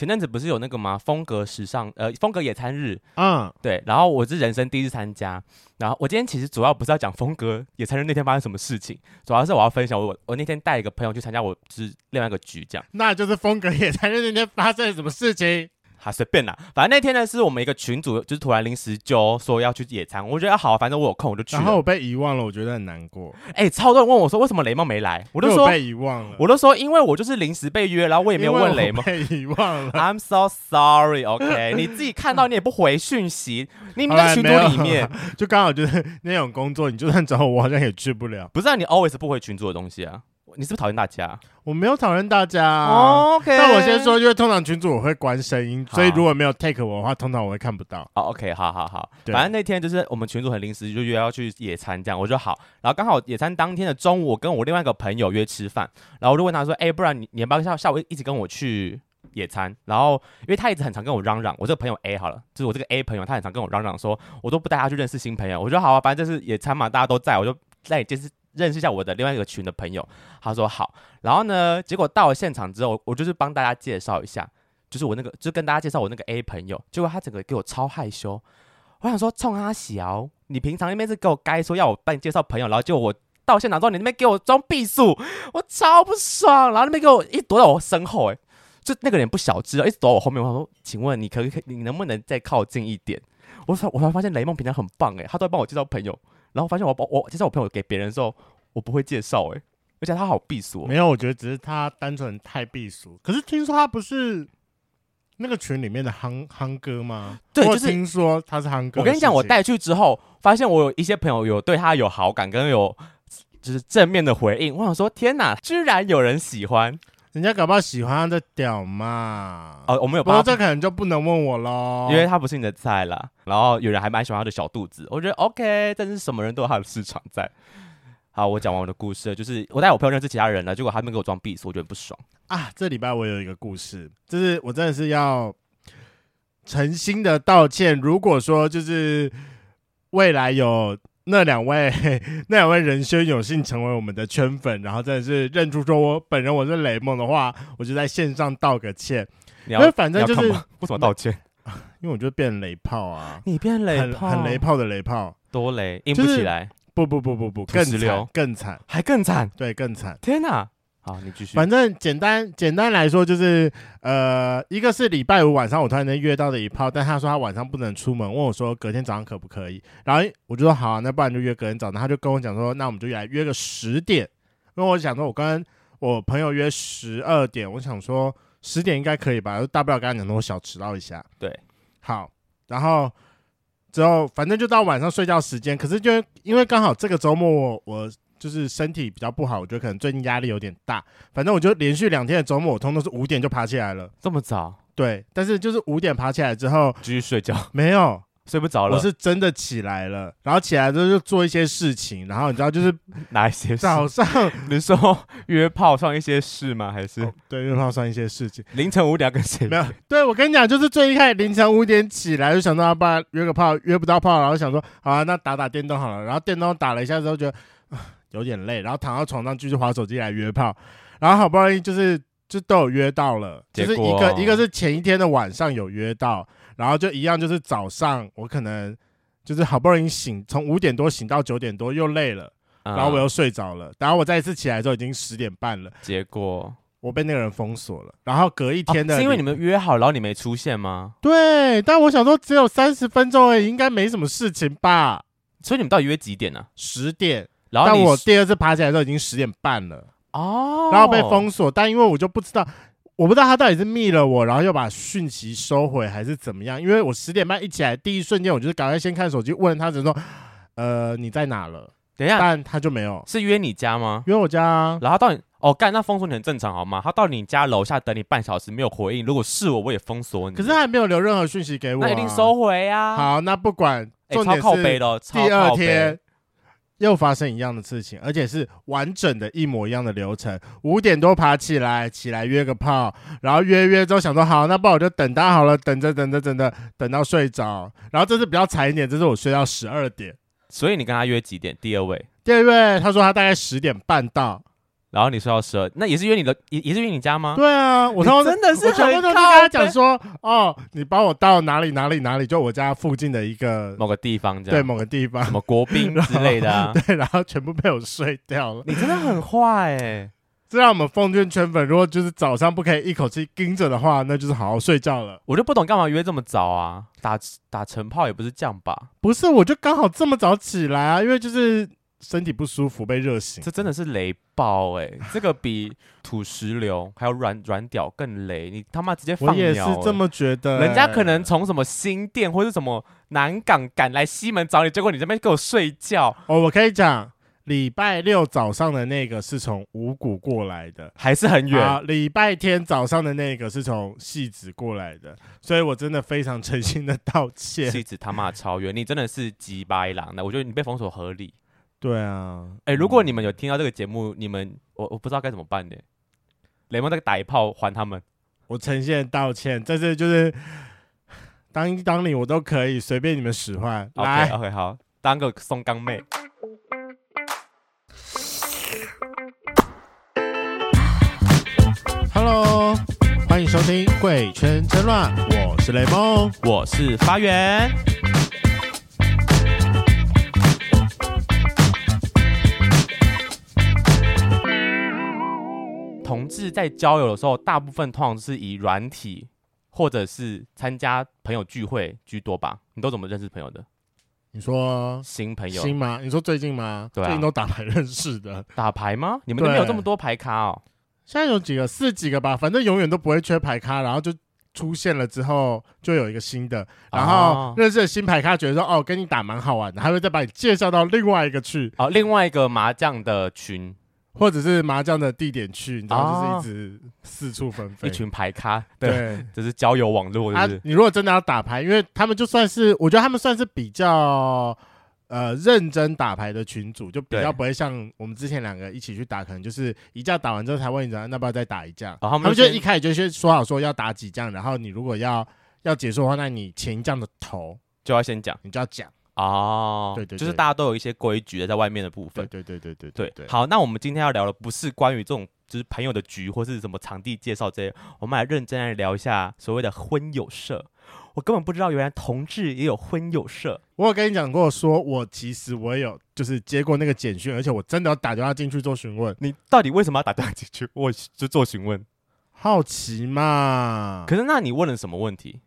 前阵子不是有那个吗？风格时尚，呃，风格野餐日，嗯，对。然后我是人生第一次参加。然后我今天其实主要不是要讲风格野餐日那天发生什么事情，主要是我要分享我我那天带一个朋友去参加我是另外一个局，这样。那就是风格野餐日那天发生了什么事情？好，随便啦，反正那天呢是我们一个群主，就是突然临时就说要去野餐，我觉得好，反正我有空我就去。然后我被遗忘了，我觉得很难过。哎、欸，超多人问我说为什么雷梦没来，我都说我被遗忘了，我都说因为我就是临时被约，然后我也没有问雷梦。被遗忘了，I'm so sorry，OK，你自己看到你也不回讯息，你们在群组里面 就刚好就是那种工作，你就算找我，我好像也去不了。不是啊，你 always 不回群组的东西啊。你是不是讨厌大家？我没有讨厌大家。OK，但我先说，因为通常群主我会关声音，所以如果没有 take 我的话，通常我会看不到。哦，OK，好好好。反正那天就是我们群主很临时就约要去野餐，这样我就好。然后刚好野餐当天的中午，我跟我另外一个朋友约吃饭，然后我就问他说：“哎，不然你你要不要下下午一直跟我去野餐？”然后因为他一直很常跟我嚷嚷，我这个朋友 A 好了，就是我这个 A 朋友，他很常跟我嚷嚷说，我都不带他去认识新朋友。我说好啊，反正这是野餐嘛，大家都在，我就在就是。认识一下我的另外一个群的朋友，他说好，然后呢，结果到了现场之后，我就是帮大家介绍一下，就是我那个，就跟大家介绍我那个 A 朋友，结果他整个给我超害羞，我想说冲他小，你平常那边是给我该说要我帮你介绍朋友，然后结果我到现场之后，你那边给我装闭锁，我超不爽，然后那边给我一躲在我身后，哎，就那个人不小只，一直躲我后面，我说，请问你可可以，你能不能再靠近一点？我说，我才发现雷梦平常很棒，哎，他都会帮我介绍朋友。然后发现我把我介绍我朋友给别人的时候，我不会介绍哎，而且他好避俗。没有，我觉得只是他单纯太避俗。可是听说他不是那个群里面的憨憨哥吗？对，就是听说他是憨哥。我跟你讲，我带去之后，发现我有一些朋友有对他有好感，跟有就是正面的回应。我想说，天哪，居然有人喜欢！人家搞不好喜欢他的屌嘛？哦，我们有，不过这可能就不能问我喽，因为他不是你的菜啦。然后有人还蛮喜欢他的小肚子，我觉得 OK，但是什么人都有他的市场在。好，我讲完我的故事，就是我带我朋友认识其他人了，结果他们给我装逼，我觉得不爽啊。这礼拜我有一个故事，就是我真的是要诚心的道歉。如果说就是未来有。那两位，那两位仁兄有幸成为我们的圈粉，然后真的是认出说我本人我是雷梦的话，我就在线上道个歉。因为反正就是为 什么道歉？因为我就变雷炮啊！你变雷炮，很雷炮的雷炮，多雷，硬不起来。不不不不不，更惨，更惨，还更惨，对，更惨。天哪！好，你继续。反正简单简单来说，就是呃，一个是礼拜五晚上我突然间约到的一炮，但他说他晚上不能出门，问我说隔天早上可不可以？然后我就说好啊，那不然就约隔天早上。他就跟我讲说，那我们就来约个十点，因为我想说我跟我朋友约十二点，我想说十点应该可以吧，大不了跟他讲说我小迟到一下。对，好，然后之后反正就到晚上睡觉时间，可是就因为刚好这个周末我我。就是身体比较不好，我觉得可能最近压力有点大。反正我就连续两天的周末，我通通是五点就爬起来了。这么早？对，但是就是五点爬起来之后继续睡觉，没有睡不着了。我是真的起来了，然后起来之后就做一些事情，然后你知道就是 哪一些事？早上 你说约炮算一些事吗？还是、哦、对约炮算一些事情？凌晨五点跟谁？没有。对，我跟你讲，就是最一开始凌晨五点起来就想到要不然约个炮，约不到炮，然后想说好啊，那打打电动好了。然后电动打了一下之后觉得。有点累，然后躺到床上继续滑手机来约炮，然后好不容易就是就都有约到了，就是一个一个是前一天的晚上有约到，然后就一样就是早上我可能就是好不容易醒，从五点多醒到九点多又累了，然后我又睡着了，然后我再一次起来的时候已经十点半了，结果我被那个人封锁了，然后隔一天的、哦、是因为你们约好，然后你没出现吗？对，但我想说只有三十分钟而已，应该没什么事情吧？所以你们到底约几点呢、啊？十点。然后但我第二次爬起来的时候已经十点半了哦，然后被封锁，但因为我就不知道，我不知道他到底是密了我，然后又把讯息收回还是怎么样？因为我十点半一起来，第一瞬间我就是赶快先看手机，问他，只说，呃，你在哪了？等一下，但他就没有，是约你家吗？约我家啊。然后到你哦，干，那封锁你很正常好吗？他到你家楼下等你半小时没有回应，如果是我，我也封锁你。可是他还没有留任何讯息给我、啊，那一定收回啊。好，那不管，重点是超靠北的，第二天。又发生一样的事情，而且是完整的一模一样的流程。五点多爬起来，起来约个炮，然后约约之后想说好，那不然我就等他好了，等着等着等着，等到睡着。然后这次比较惨一点，这是我睡到十二点。所以你跟他约几点？第二位，第二位他说他大概十点半到，然后你睡到十二，那也是约你的，也也是约你家吗？对啊，我他真的是很我跟他讲说，哦，你帮我到哪里哪里哪里，就我家附近的一个某个地方，这样对某个地方，什么国宾 之类的啊，对，然后全部被我睡掉了。你真的很坏哎、欸！这让我们奉劝圈粉，如果就是早上不可以一口气盯着的话，那就是好好睡觉了。我就不懂干嘛约这么早啊？打打晨炮也不是这样吧？不是，我就刚好这么早起来啊，因为就是。身体不舒服被热醒，这真的是雷爆哎、欸！这个比土石流还有软软屌更雷，你他妈直接放鸟、欸！我也是这么觉得、欸。人家可能从什么新店或是什么南港赶来西门找你，结果你这边给我睡觉。哦，我可以讲，礼拜六早上的那个是从五股过来的，还是很远。礼拜天早上的那个是从戏子过来的，所以我真的非常诚心的道歉。戏子他妈超远，你真的是鸡巴狼的，我觉得你被封锁合理。对啊，哎、欸，如果你们有听到这个节目，你们我我不知道该怎么办呢？雷蒙那个打一炮还他们，我诚心道歉，这是就是当一当你我都可以随便你们使唤。来 OK OK 好，当个松冈妹。Hello，欢迎收听《贵圈真乱》，我是雷蒙，我是发源。同志在交友的时候，大部分通常是以软体或者是参加朋友聚会居多吧？你都怎么认识朋友的？你说新朋友新吗？你说最近吗？对啊，最近都打牌认识的。打牌吗？你们都没有这么多牌咖哦。现在有几个，四几个吧，反正永远都不会缺牌咖。然后就出现了之后，就有一个新的，然后认识的新牌咖，觉得说哦，跟你打蛮好玩的，还会再把你介绍到另外一个去哦，另外一个麻将的群。或者是麻将的地点去，你知道，就是一直四处纷飞，一群牌咖，对，就是交友网络。啊，你如果真的要打牌，因为他们就算是，我觉得他们算是比较呃认真打牌的群主，就比较不会像我们之前两个一起去打，可能就是一架打完之后才问你，那不要再打一架。他们就一开始就先说好说要打几将，然后你如果要要结束的话，那你前一将的头就要先讲，你就要讲。哦，对，对对，就是大家都有一些规矩的在外面的部分。对对对对对对，对。好，那我们今天要聊的不是关于这种就是朋友的局或是什么场地介绍这些，我们来认真来聊一下所谓的婚友社。我根本不知道原来同志也有婚友社。我有跟你讲过，说我其实我也有就是接过那个简讯，而且我真的要打电话进去做询问。你到底为什么要打电话进去？我就做询问，好奇嘛。可是那你问了什么问题？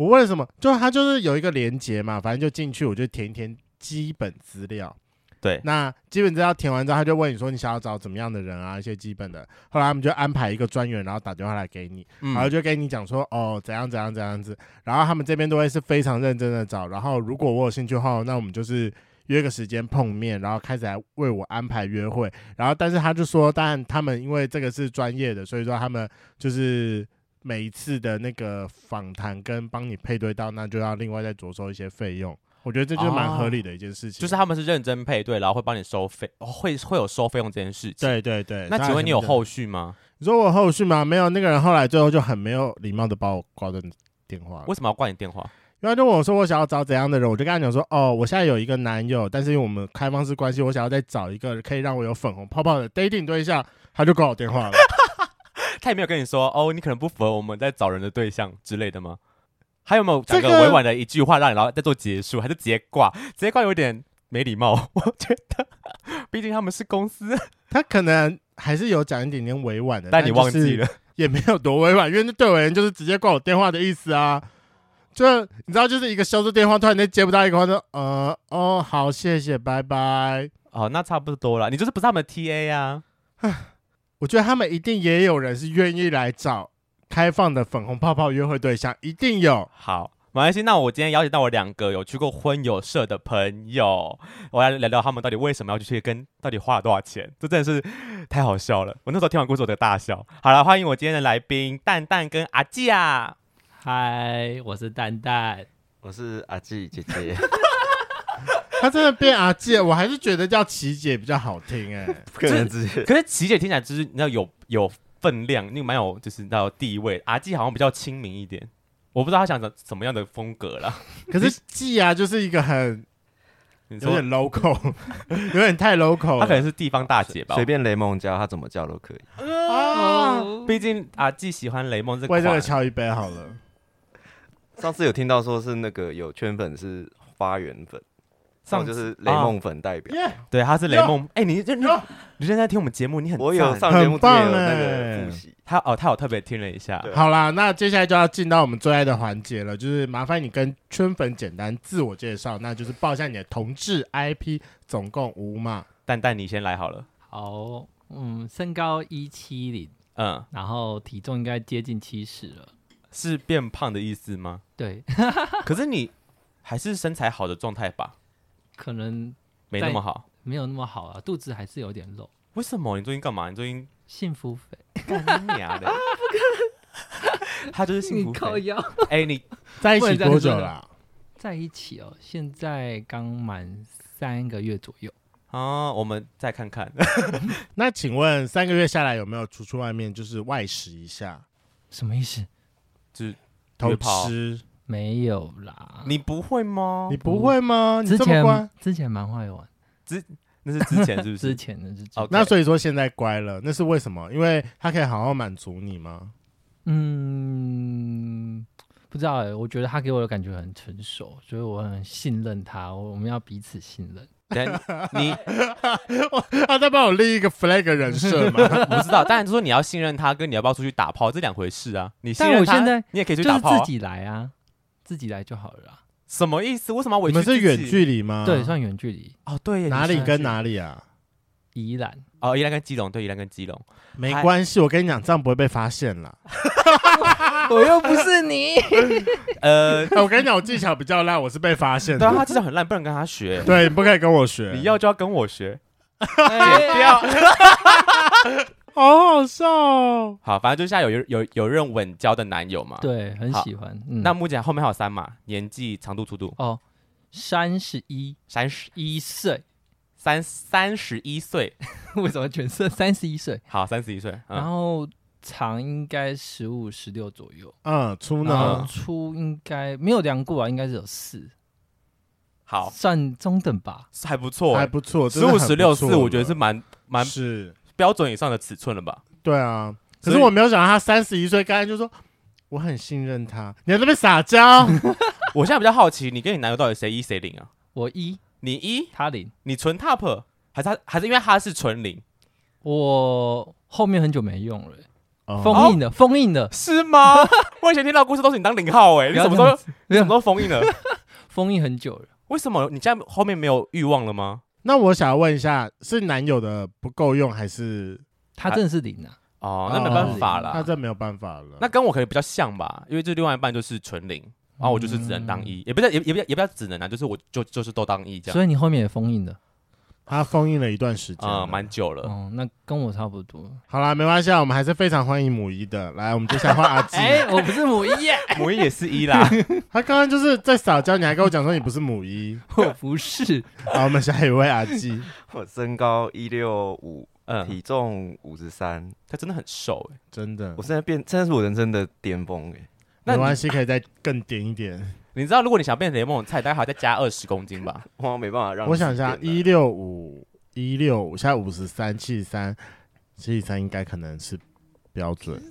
我问了什么？就他就是有一个连接嘛，反正就进去，我就填一填基本资料。对，那基本资料填完之后，他就问你说你想要找怎么样的人啊，一些基本的。后来他们就安排一个专员，然后打电话来给你，嗯、然后就跟你讲说哦怎样怎样怎样子。然后他们这边都会是非常认真的找。然后如果我有兴趣的话，那我们就是约个时间碰面，然后开始来为我安排约会。然后但是他就说，但他们因为这个是专业的，所以说他们就是。每一次的那个访谈跟帮你配对到，那就要另外再着收一些费用。我觉得这就是蛮合理的一件事情。哦，就是他们是认真配对，然后会帮你收费，会会有收费用这件事情。对对对。那请问你有后续吗？你说我有后续吗？没有。那个人后来最后就很没有礼貌的把我挂断电话。为什么要挂你电话？因为他就问我说我想要找怎样的人，我就跟他讲说哦，我现在有一个男友，但是因为我们开放式关系，我想要再找一个可以让我有粉红泡泡的 dating 对象，他就挂我电话了。他也没有跟你说哦，你可能不符合我们在找人的对象之类的吗？还有没有讲个委婉的一句话让你然后再做结束，还是直接挂？直接挂有点没礼貌，我觉得，毕竟他们是公司，他可能还是有讲一点点委婉的，但你忘记了，也没有多委婉，因为那对我而言就是直接挂我电话的意思啊。就你知道，就是一个销售电话，突然间接不到一个话，说呃哦好，谢谢，拜拜。哦，那差不多了，你就是不是他们的 TA 呀？我觉得他们一定也有人是愿意来找开放的粉红泡泡约会对象，一定有。好，没关系。那我今天邀请到我两个有去过婚友社的朋友，我来聊聊他们到底为什么要去，跟到底花了多少钱。这真的是太好笑了。我那时候听完故事，我的大笑。好了，欢迎我今天的来宾蛋蛋跟阿季啊。嗨，我是蛋蛋，我是阿季姐姐。他真的变阿姐，我还是觉得叫琪姐比较好听哎、欸。可是可是琪姐听起来就是你知道有有分量，那个蛮有就是你知道地位。阿季好像比较亲民一点，我不知道他想怎什么样的风格啦。可是季啊，就是一个很有点 local，有点太 local 了。他可能是地方大姐吧？随便雷梦叫他怎么叫都可以。啊，毕竟阿季喜欢雷梦这为这个款，敲一杯好了。上次有听到说是那个有圈粉是花园粉，上上就是雷梦粉代表。耶，对，他是雷梦。哎，你这你哟你现在听我们节目，你很我有上节目有那个复习，他哦，他有特别听了一下。好啦，那接下来就要进到我们最爱的环节了，就是麻烦你跟圈粉简单自我介绍，那就是报一下你的同志 IP，总共五码。蛋蛋，你先来好了。好，嗯，身高一七零，嗯，然后体重应该接近七十了。是变胖的意思吗？对，可是你还是身材好的状态吧？可能没那么好。没有那么好啊，肚子还是有点肉。为什么？你最近干嘛？你最近幸福肥，干你娘的？他就是幸福肥。腰。哎，你在一起多久了、在一起哦，现在刚满三个月左右。啊，我们再看看。那请问三个月下来有没有出去外面就是外食一下，什么意思？就是偷吃？没有啦。你不会吗你？不会吗？你之这么乖前。之前蛮会玩，之那是之前是不是 之是？前的是之哦那所以说现在乖了，那是为什么？因为他可以好好满足你吗？嗯，不知道哎，我觉得他给我的感觉很成熟，所以我很信任他，我我们要彼此信任。等你 他在帮我立一个 flag 人设吗？不知道，当然就说你要信任他，跟你要不要出去打炮这两回事啊。你信但任他，我现在你也可以去是打炮啊。自己来啊，自己来就好了啦。什么意思？为什么要委你屈自己？们是远距离吗？对，算远距离，哦，对耶，哪里跟哪里啊？宜兰。哦，宜兰跟基隆，对，宜兰跟基隆。没关系，我跟你讲，这样不会被发现啦。我又不是你，呃，哎我跟你讲，我技巧比较烂，我是被发现对啊，的。他技巧很烂，不能跟他学。对，你不可以跟我学。你要就要跟我学，剪掉。好好笑哦。好，反正就现在有有有任稳交的男友嘛。。对，很喜欢。嗯，那目前后面还有三嘛，年纪、长度、粗度，哦，三十一三十一岁，三三十一岁，为什么全是三十一岁？好，三十一岁。然嗯，后长应该十五、十六左右，嗯，粗呢？粗应该没有量过啊，应该是有四，好，算中等吧。还不错欸。还不错，十五、十六、四，我觉得是蛮蛮是，标准以上的尺寸了吧？对啊。可是我没有想到他三十一岁，刚才就说我很信任他，你在那边撒娇。我现在比较好奇，你跟你男友到底谁一谁零啊？我一，你一，他零，你纯 top，还是他还是因为他是纯零？我后面很久没用了，哦封印的，封印的，是吗？我以前听到故事都是你当零号哎、你不要什么时候这样子你什么时候封印了？封印很久了。为什么你现在后面没有欲望了吗？那我想要问一下，是男友的不够用，还是他真的是零啊，哦，那没办法了。那这没有办法了？那跟我可能比较像吧，因为这另外一半就是纯零，然后我就是只能当一，也不是也也不也不要只能啊，就是我就就是都当一这样，所以你后面也封印了。他封印了一段时间啊，了，蛮久了。哦，那跟我差不多。好啦，没关系啊，我们还是非常欢迎母一的。来，我们接下来换阿基。哎，我不是母一耶，母一也是一啦，他刚刚就是在撒娇，你还跟我讲说你不是母一。我不是。好，我们下一位阿基。我身高一六五，嗯，体重五十三，他真的很瘦哎。真的我，现在变，真的是我人生的巅峰哎。那你没关系，可以再更点一点。你知道，如果你想变雷梦菜，大概还要再加二十公斤吧？我没办法让。我想一下，一六五，一六五，现在五十三，七十三，七十三应该可能是标准。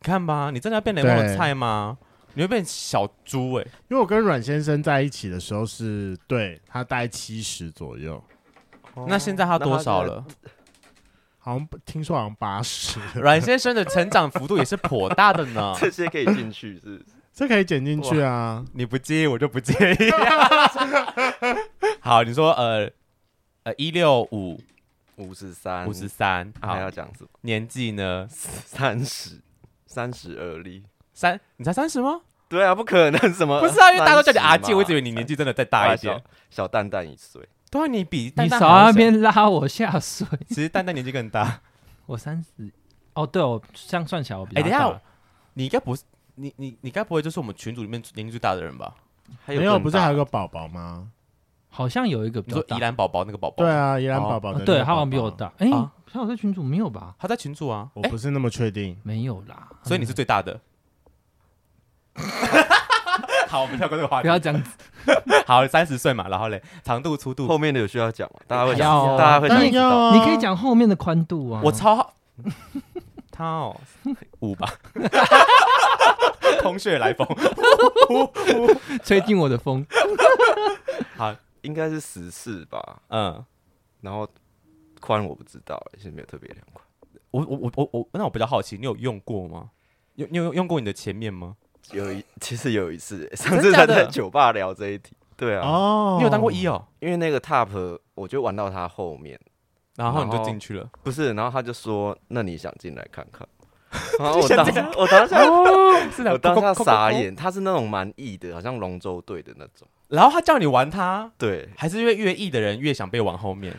看吧，你真的要变雷梦的菜吗？你会变小猪哎。因为我跟阮先生在一起的时候是对他大概七十左右，哦那现在他多少？了？好像听说好像八十，阮先生的成长幅度也是颇大的呢。这些可以进去是不是？这可以剪进去啊。你不介意，我就不介意。好，你说呃呃一六五五十三，五十三，还要好，讲什么？年纪呢？三十，三十而立。三，你才三十吗？对啊，不可能什么？不是啊，因为大家都叫你阿姐，我以为你年纪真的再大一点小。小蛋蛋一岁。对啊，你比蛋你少在那边拉我下水。其实蛋蛋年纪更大。我三十，哦，对哦这样算起来我比哎，较大。等一下，你应该不是你你你该不会就是我们群组里面年龄最大的人吧？还没有，不是还有个宝宝吗？好像有一个比你较大。说宜兰宝宝那个宝宝？对，啊，宜兰宝宝的那个宝宝、哦对，他好像比我大。哎，啊像我在群主没有吧？他在群组啊。哎，我不是那么确定。没有啦。所以你是最大的。好，我们跳过这个话题。不要这样子。好，三十岁嘛，然后嘞，长度、粗度，后面的有需要讲吗？大家会要想，大家会想知道。当然要啊你可以讲后面的宽度啊。我超好，他哦，五吧，空穴来风，吹进我的风。好，应该是十四吧。嗯，然后宽我不知道，其实没有特别量宽。我我我我我，那我比较好奇，你有用过吗？有你有用过你的前面吗？有一其实有一次，上次他在酒吧聊这一题。对啊，哦，你有当过一哦，因为那个 top 我就玩到他后面，然后你就进去了。不是，然后他就说：“那你想进来看看？” 然后我当我当下我当下傻眼，他是那种蛮异的，好像龙舟队的那种。然后他叫你玩他，对，还是因为越异的人越想被玩后面？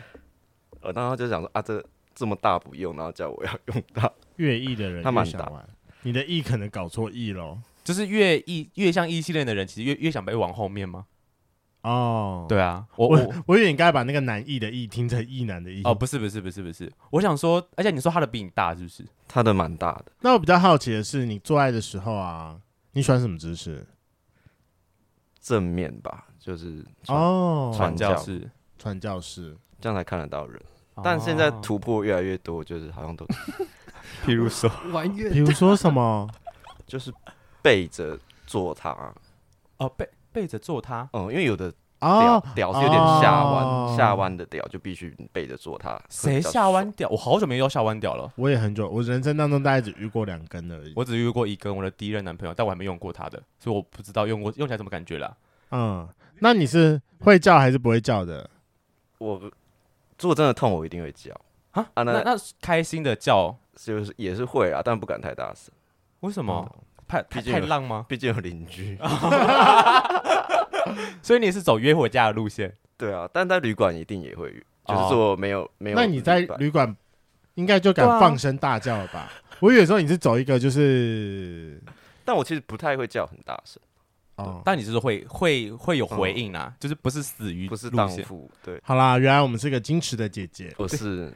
我当时就想说啊，这这么大不用，然后叫我要用它。越异的人他蛮想玩，你的异可能搞错异喽。就是越异越像异性恋的人，其实越越想被往后面吗？哦，对啊，我我我我以为你该把那个男艺的艺听成艺男的艺。哦，不是不是不是不是，我想说，而且你说他的比你大是不是？他的蛮大的。那我比较好奇的是，你做爱的时候啊，你喜欢什么姿势？正面吧，就是哦，传教士，传教士，这样才看得到人。但现在突破越来越多，就是好像都，譬如说，比如说什么，就是背着做他。哦，背背着做它。嗯，因为有的哦屌屌是有点下弯，下弯的屌就必须背着做它。谁下弯屌？我好久没有下弯屌了。我也很久，我人生当中大概只遇过两根而已。我只遇过一根，我的第一任男朋友，但我还没用过他的，所以我不知道用过用起来什么感觉啦。嗯，那你是会叫还是不会叫的？我如果真的痛，我一定会叫啊。那那开心的叫就是也是会啊，但不敢太大声。为什么？太太太浪吗？毕竟有邻居。所以你是走约回家的路线？对啊，但在旅馆一定也会，就是说没有没有。那你在旅馆应该就敢放声大叫了吧？我以为说你是走一个就是，但我其实不太会叫很大声。哦，但你是会会会有回应啊，就是不是死于，不是荡妇。对，好啦，原来我们是个矜持的姐姐。不是。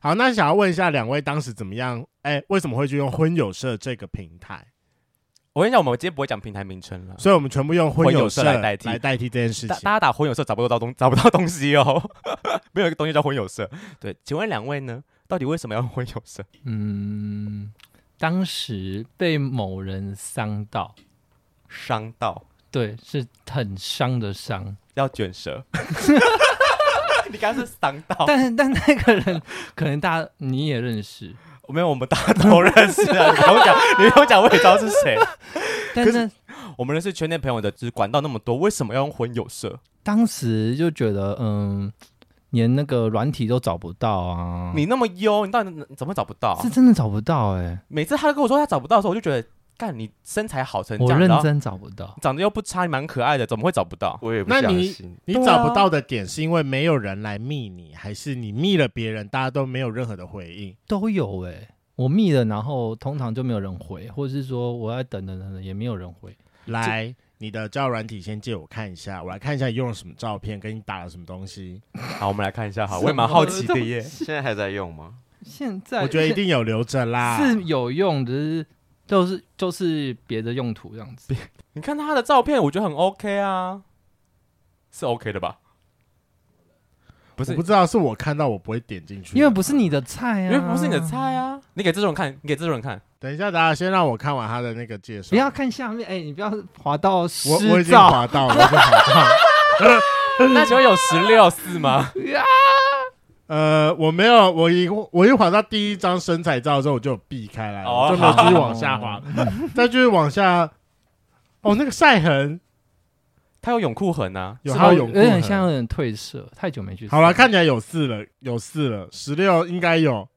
好，那想要问一下两位当时怎么样？哎，为什么会去用婚友社这个平台？我跟你讲，我们今天不会讲平台名称了，所以我们全部用婚友社来代替来代替这件事情。大家打婚友社找不到东找不到东西哦，没有一个东西叫婚友社。对，请问两位呢，到底为什么要用婚友社？嗯，当时被某人伤到，伤到，对，是很伤的伤，要卷舌。你刚刚是伤到，但但那个人可能大家你也认识。没有，我们大家都认识啊！你跟我讲，你跟我讲，我也知道是谁。但是我们认识圈内朋友的，就是管道那么多，为什么要用婚友社？当时就觉得，嗯，连那个软体都找不到啊！你那么优，你到底怎么找不到？是真的找不到哎！每次他跟我说他找不到的时候，我就觉得，干你身材好成这样，我认真找不到，长得又不差，蛮可爱的，怎么会找不到？我也不相信。你你找不到的点是因为没有人来密你，还是你密了别人，大家都没有任何的回应？都有哎。我密了，然后通常就没有人回，或者是说我要等等等等，也没有人回。来，你的交友软体先借我看一下，我来看一下你用了什么照片，跟你打了什么东西。好，我们来看一下，好，我也蛮好奇的耶。现在还在用吗？现在我觉得一定有留着啦，是有用，只是都是就是别的用途这样子。你看他的照片，我觉得很 OK 啊，是 OK 的吧？不是，我不知道是我看到我不会点进去，因为不是你的菜啊，因为不是你的菜啊。你给这种人看，你给这种人看。等一下，大家先让我看完他的那个介绍。不要看下面，哎、欸，你不要滑到我我已经滑到了，我已经滑到了。那请问有十六四吗？呃，我没有，我一我一滑到第一张身材照之后，我就避开来了，哦、就没有继续往下滑。再继续往下，哦，那个晒痕。他有泳裤痕啊，有他有泳裤痕，有点像有点褪色，太久没去。好了，看起来有四了，有四了，十六应该有，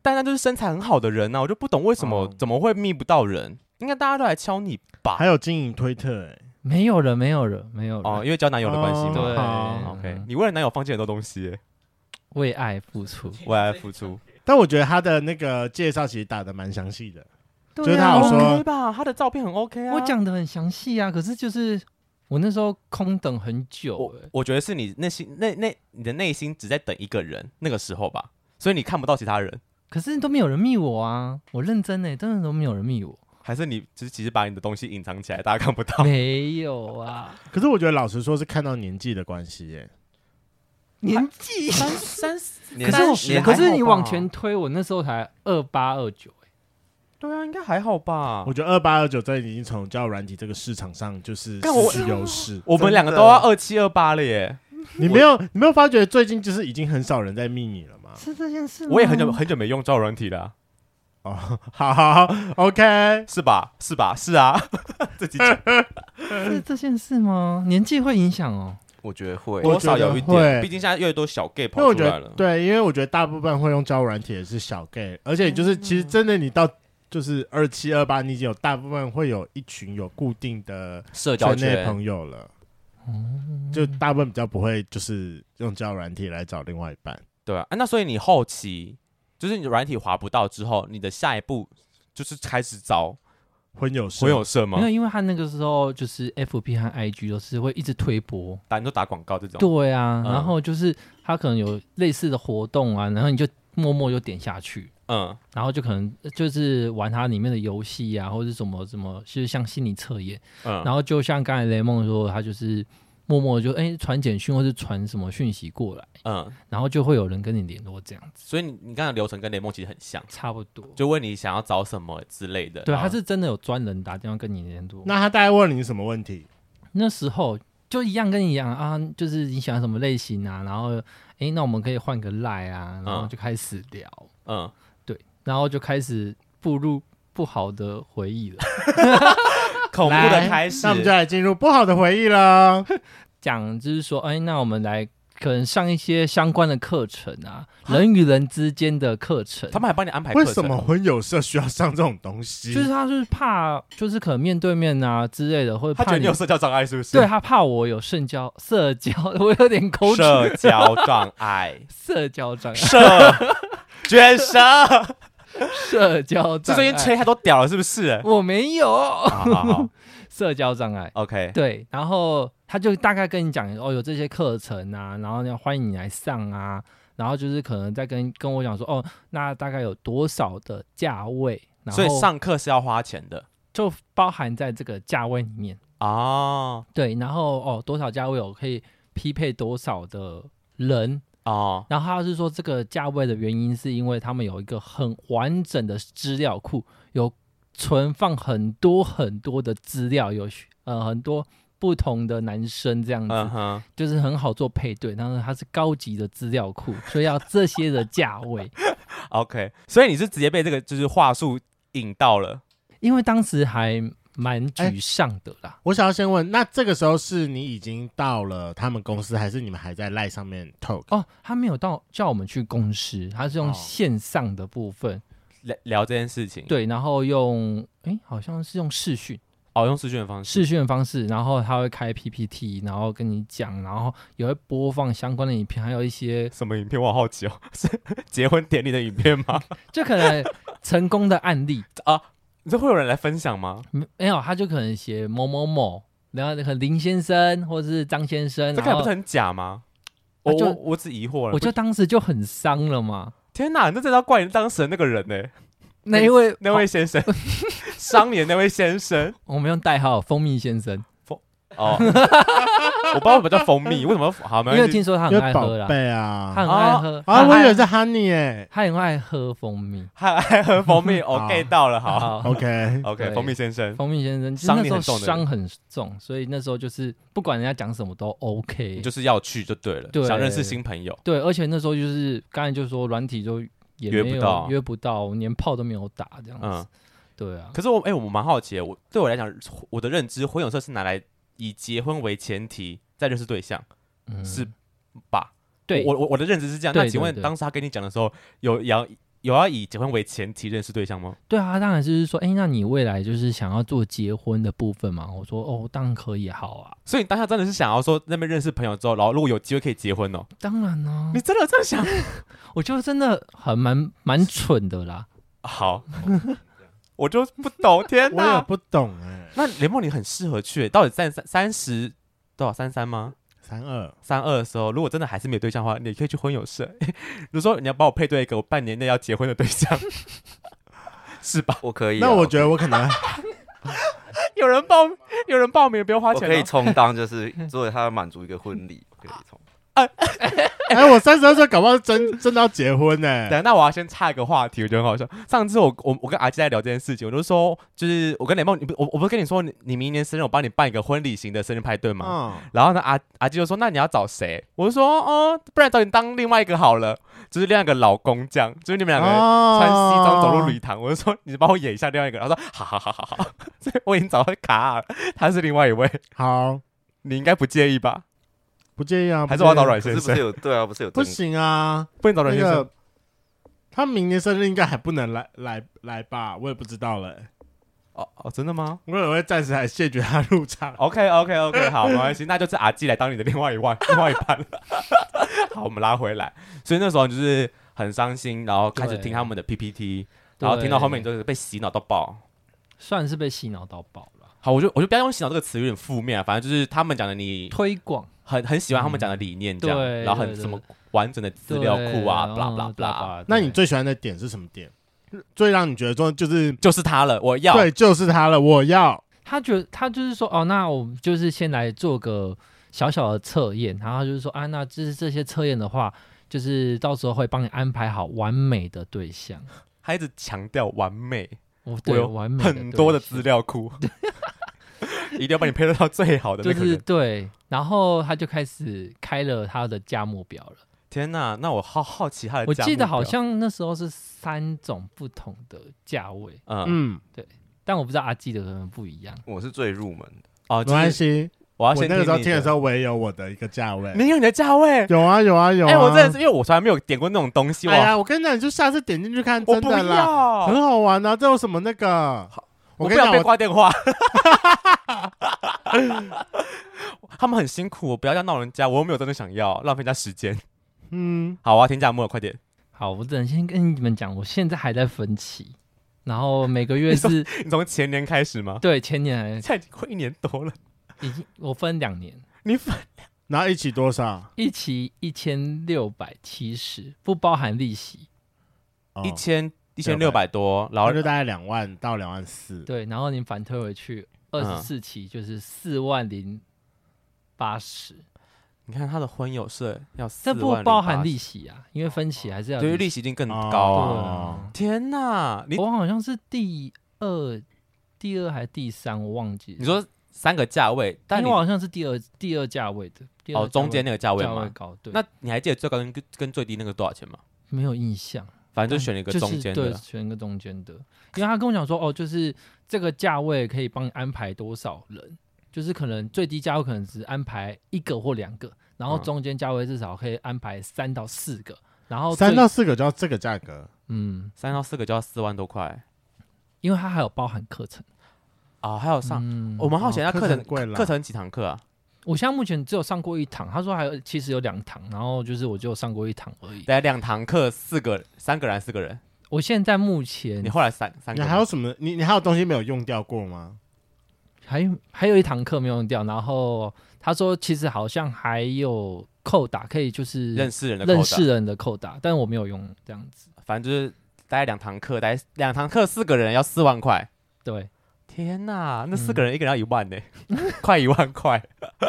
但那就是身材很好的人呢、啊，我就不懂为什么、哦、怎么会觅不到人，应该大家都来敲你吧？还有经营推特、欸，哎，没有人，没有人，没有人哦，因为交男友的关系嘛。对、哦、，OK，你为了男友放弃很多东西、欸，为爱付出，为爱付出。但我觉得他的那个介绍其实打的蛮详细的，啊、就是他有说 OK 吧，他的照片很 OK 啊，我讲的很详细啊，可是就是。我那时候空等很久、欸，我我觉得是你内心那那你的内心只在等一个人那个时候吧，所以你看不到其他人。可是都没有人密我啊，我认真哎、欸，真的都没有人密我。还是你只是其实把你的东西隐藏起来，大家看不到？没有啊。可是我觉得老实说，是看到年纪的关系耶。年纪三三十，可是我可是你往前推，我那时候才二八二九。对啊，应该还好吧？我觉得二八二九在已经从交友软体这个市场上就是失去优势。我们两个都要二七二八了耶！你没有你没有发觉最近就是已经很少人在密你了吗？是这件事，我也很久很久没用交友软体了。哦，好好好，OK，是吧？是吧？是啊，自己讲 是这件事吗？年纪会影响哦？我觉得会，多少有一点。毕竟现在越多小 gay 跑出来了。对，因为我觉得大部分会用交友软体的是小 gay，而且就是其实真的你到。就是二七二八，你已经有大部分会有一群有固定的社交圈朋友了，就大部分比较不会就是用交友软体来找另外一半。对啊，那所以你后期就是你软体划不到之后，你的下一步就是开始找婚友婚友社吗？没？有因为他那个时候就是 FB 和 IG 都是会一直推播，打你都打广告这种。对啊，然后就是他可能有类似的活动啊，然后你就默默就点下去。嗯，然后就可能就是玩它里面的游戏啊，或者什么什么，就是像心理测验。嗯，然后就像刚才雷梦说，他就是默默就哎传简讯或是传什么讯息过来，嗯，然后就会有人跟你联络这样子。所以你你刚才流程跟雷梦其实很像，差不多，就问你想要找什么之类的。对，他是真的有专人打电话跟你联络。那他大概问你什么问题？那时候就一样跟你一样啊，就是你喜欢什么类型啊，然后哎，那我们可以换个赖啊，然后就开始聊，嗯。然后就开始步入不好的回忆了，恐怖的开始。那我们就来进入不好的回忆了。讲就是说，哎，那我们来可能上一些相关的课程啊，人与人之间的课程。他们还帮你安排课程。为什么婚友社需要上这种东西？就是他就是怕，就是可能面对面啊之类的，或者他觉得你有社交障碍，是不是？对，他怕我有社交社交，我有点口 社交障碍，社交障碍，社卷舌。社交障碍，最近吹太多屌了，是不是？我没有。好好好 社交障碍，OK。对，然后他就大概跟你讲哦，有这些课程啊，然后要欢迎你来上啊，然后就是可能再跟跟我讲说哦，那大概有多少的价位？然后所以上课是要花钱的，就包含在这个价位里面哦。对，然后哦，多少价位我可以匹配多少的人？哦，然后他是说这个价位的原因是因为他们有一个很完整的资料库，有存放很多很多的资料，有呃很多不同的男生这样子，uh. 就是很好做配对。但是它是高级的资料库，所以要这些的价位。OK，所以你是直接被这个就是话术引到了，因为当时还。蛮沮丧的啦、欸。我想要先问，那这个时候是你已经到了他们公司，还是你们还在赖上面 talk？哦，他没有到叫我们去公司，他是用线上的部分、哦、聊聊这件事情。对，然后用哎、欸，好像是用视讯，哦，用视讯的方式，视讯的方式，然后他会开 PPT，然后跟你讲，然后也会播放相关的影片，还有一些什么影片？我好好奇哦，是 结婚典礼的影片吗？就可能成功的案例啊。你说会有人来分享吗？没有，他就可能写某某某，然后可能林先生或者是张先生，这个不是很假吗？我就我只疑惑了，我就当时就很伤了嘛。天哪，那这要怪你当时的那个人呢？那一位？那位先生，伤你的那位先生，我们用代号蜂蜜先生。哦，我不知道什么叫蜂蜜，为什么好？没有听说他很爱喝啦，宝贝啊，他很爱喝。啊，我以为是 honey 哎，他很爱喝蜂蜜，他爱喝蜂蜜。OK，到了，好，OK，OK，蜂蜜先生，蜂蜜先生，伤很重，伤很重，所以那时候就是不管人家讲什么都 OK，就是要去就对了，想认识新朋友，对，而且那时候就是刚才就说软体就也没有约不到，约不到，连炮都没有打这样子，对啊。可是我哎，我蛮好奇，我对我来讲，我的认知婚友社是拿来。以结婚为前提再认识对象，嗯、是吧？对，我我我的认知是这样。那请问当时他跟你讲的时候，有要有要以结婚为前提认识对象吗？对啊，当然就是说，哎、欸，那你未来就是想要做结婚的部分嘛？我说，哦，当然可以，好啊。所以你当下真的是想要说那边认识朋友之后，然后如果有机会可以结婚哦？当然呢、啊，你真的这样想？我觉得真的很蛮蛮蠢的啦。好，我就不懂，天哪，我也不懂哎、欸。那雷梦你很适合去，到底在三三十？多少三三吗？三二三二的时候，如果真的还是没有对象的话，你可以去婚友社。比如说你要帮我配对一个我半年内要结婚的对象，是吧？我可以。那我觉得我可能有人报，有人报名不用花钱，可以充当，就是作为他满足一个婚礼，可以充。哎 哎，我三十二岁，搞不好真真的要结婚呢。对，那我要先插一个话题，我觉得很好笑。上次我我我跟阿基在聊这件事情，我就说，就是我跟雷梦，你不我我不是跟你说，你你明年生日，我帮你办一个婚礼型的生日派对吗？嗯。然后呢，阿阿基就说，那你要找谁？我就说，哦，不然找你当另外一个好了，就是另外一个老公将，就是你们两个人穿西装走入礼堂。哦、我就说，你帮我演一下另外一个。他说，好好好好好，所以我已经找到卡了，他是另外一位。好，你应该不介意吧？不介意啊，还是我要找阮先生？是不是有对啊？不是有不行啊，不能找阮先生。他明年生日应该还不能来来来吧？我也不知道了。哦哦，真的吗？我也会暂时还谢绝他入场。OK OK OK，好，没关系，那就是阿基来当你的另外一半，另外一半了。好，我们拉回来。所以那时候就是很伤心，然后开始听他们的 PPT，然后听到后面就是被洗脑到爆，算是被洗脑到爆。好，我就我就不要用“洗脑”这个词，有点负面啊。反正就是他们讲的，你推广很很喜欢他们讲的理念，这样，嗯、然后很什么完整的资料库啊，巴拉巴拉巴拉。那你最喜欢的点是什么点？最让你觉得说就是就是他了，我要，对，就是他了，我要。他觉得他就是说，哦，那我们就是先来做个小小的测验，然后就是说，啊，那这这些测验的话，就是到时候会帮你安排好完美的对象。他一直强调完美。我有完美很多的资料库，一定要把你配得到最好的。就是对，然后他就开始开了他的价目表了。天哪，那我好好奇他的价目表。我记得好像那时候是三种不同的价位。嗯嗯，对，但我不知道阿基的可能不一样。我是最入门的哦，没关系。我要先那个时候听的时候，我也有我的一个价位。你有你的价位？有啊有啊有啊！哎，我真的是因为我从来没有点过那种东西。哎呀，我跟你讲，你就下次点进去看，真的啦，很好玩啊！这有什么那个？我跟你讲，被挂电话。他们很辛苦，我不要这样闹人家，我又没有真的想要浪费人家时间。嗯，好，我要听价目了，快点。好，我只能先跟你们讲，我现在还在分期，然后每个月是，你从前年开始吗？对，前年，现在已经快一年多了。已经我分两年，你分然后一期多少？一期一千六百七十，不包含利息，一千一千六百多，然后就大概两万到两万四。对，然后你反推回去，二十四期就是四万零八十。你看他的婚有税要四万，这不包含利息啊，因为分期还是要，对于利息一定更高啊！天哪，我好像是第二、第二还是第三，我忘记。你说。三个价位，但我好像是第二第二价位的哦，中间那个价位嘛，高对。那你还记得最高跟跟最低那个多少钱吗？没有印象，反正就选了一个中间的，对，选一个中间的。因为他跟我讲说，哦，就是这个价位可以帮你安排多少人，就是可能最低价位可能只安排一个或两个，然后中间价位至少可以安排三到四个，然后三到四个就要这个价格，嗯，三到四个就要四万多块，因为它还有包含课程。啊，还有上，我们好奇那课程课程几堂课啊？我现在目前只有上过一堂，他说还有其实有两堂，然后就是我就上过一堂而已。对，两堂课四个三个人四个人。我现在目前你后来三三个，你还有什么？你你还有东西没有用掉过吗？还还有一堂课没有用掉，然后他说其实好像还有扣打可以就是认识人的认识人的扣打，但我没有用这样子。反正就是大概两堂课，大概两堂课四个人要四万块。对。天呐，那四个人一个人要一万呢，嗯、快一万块。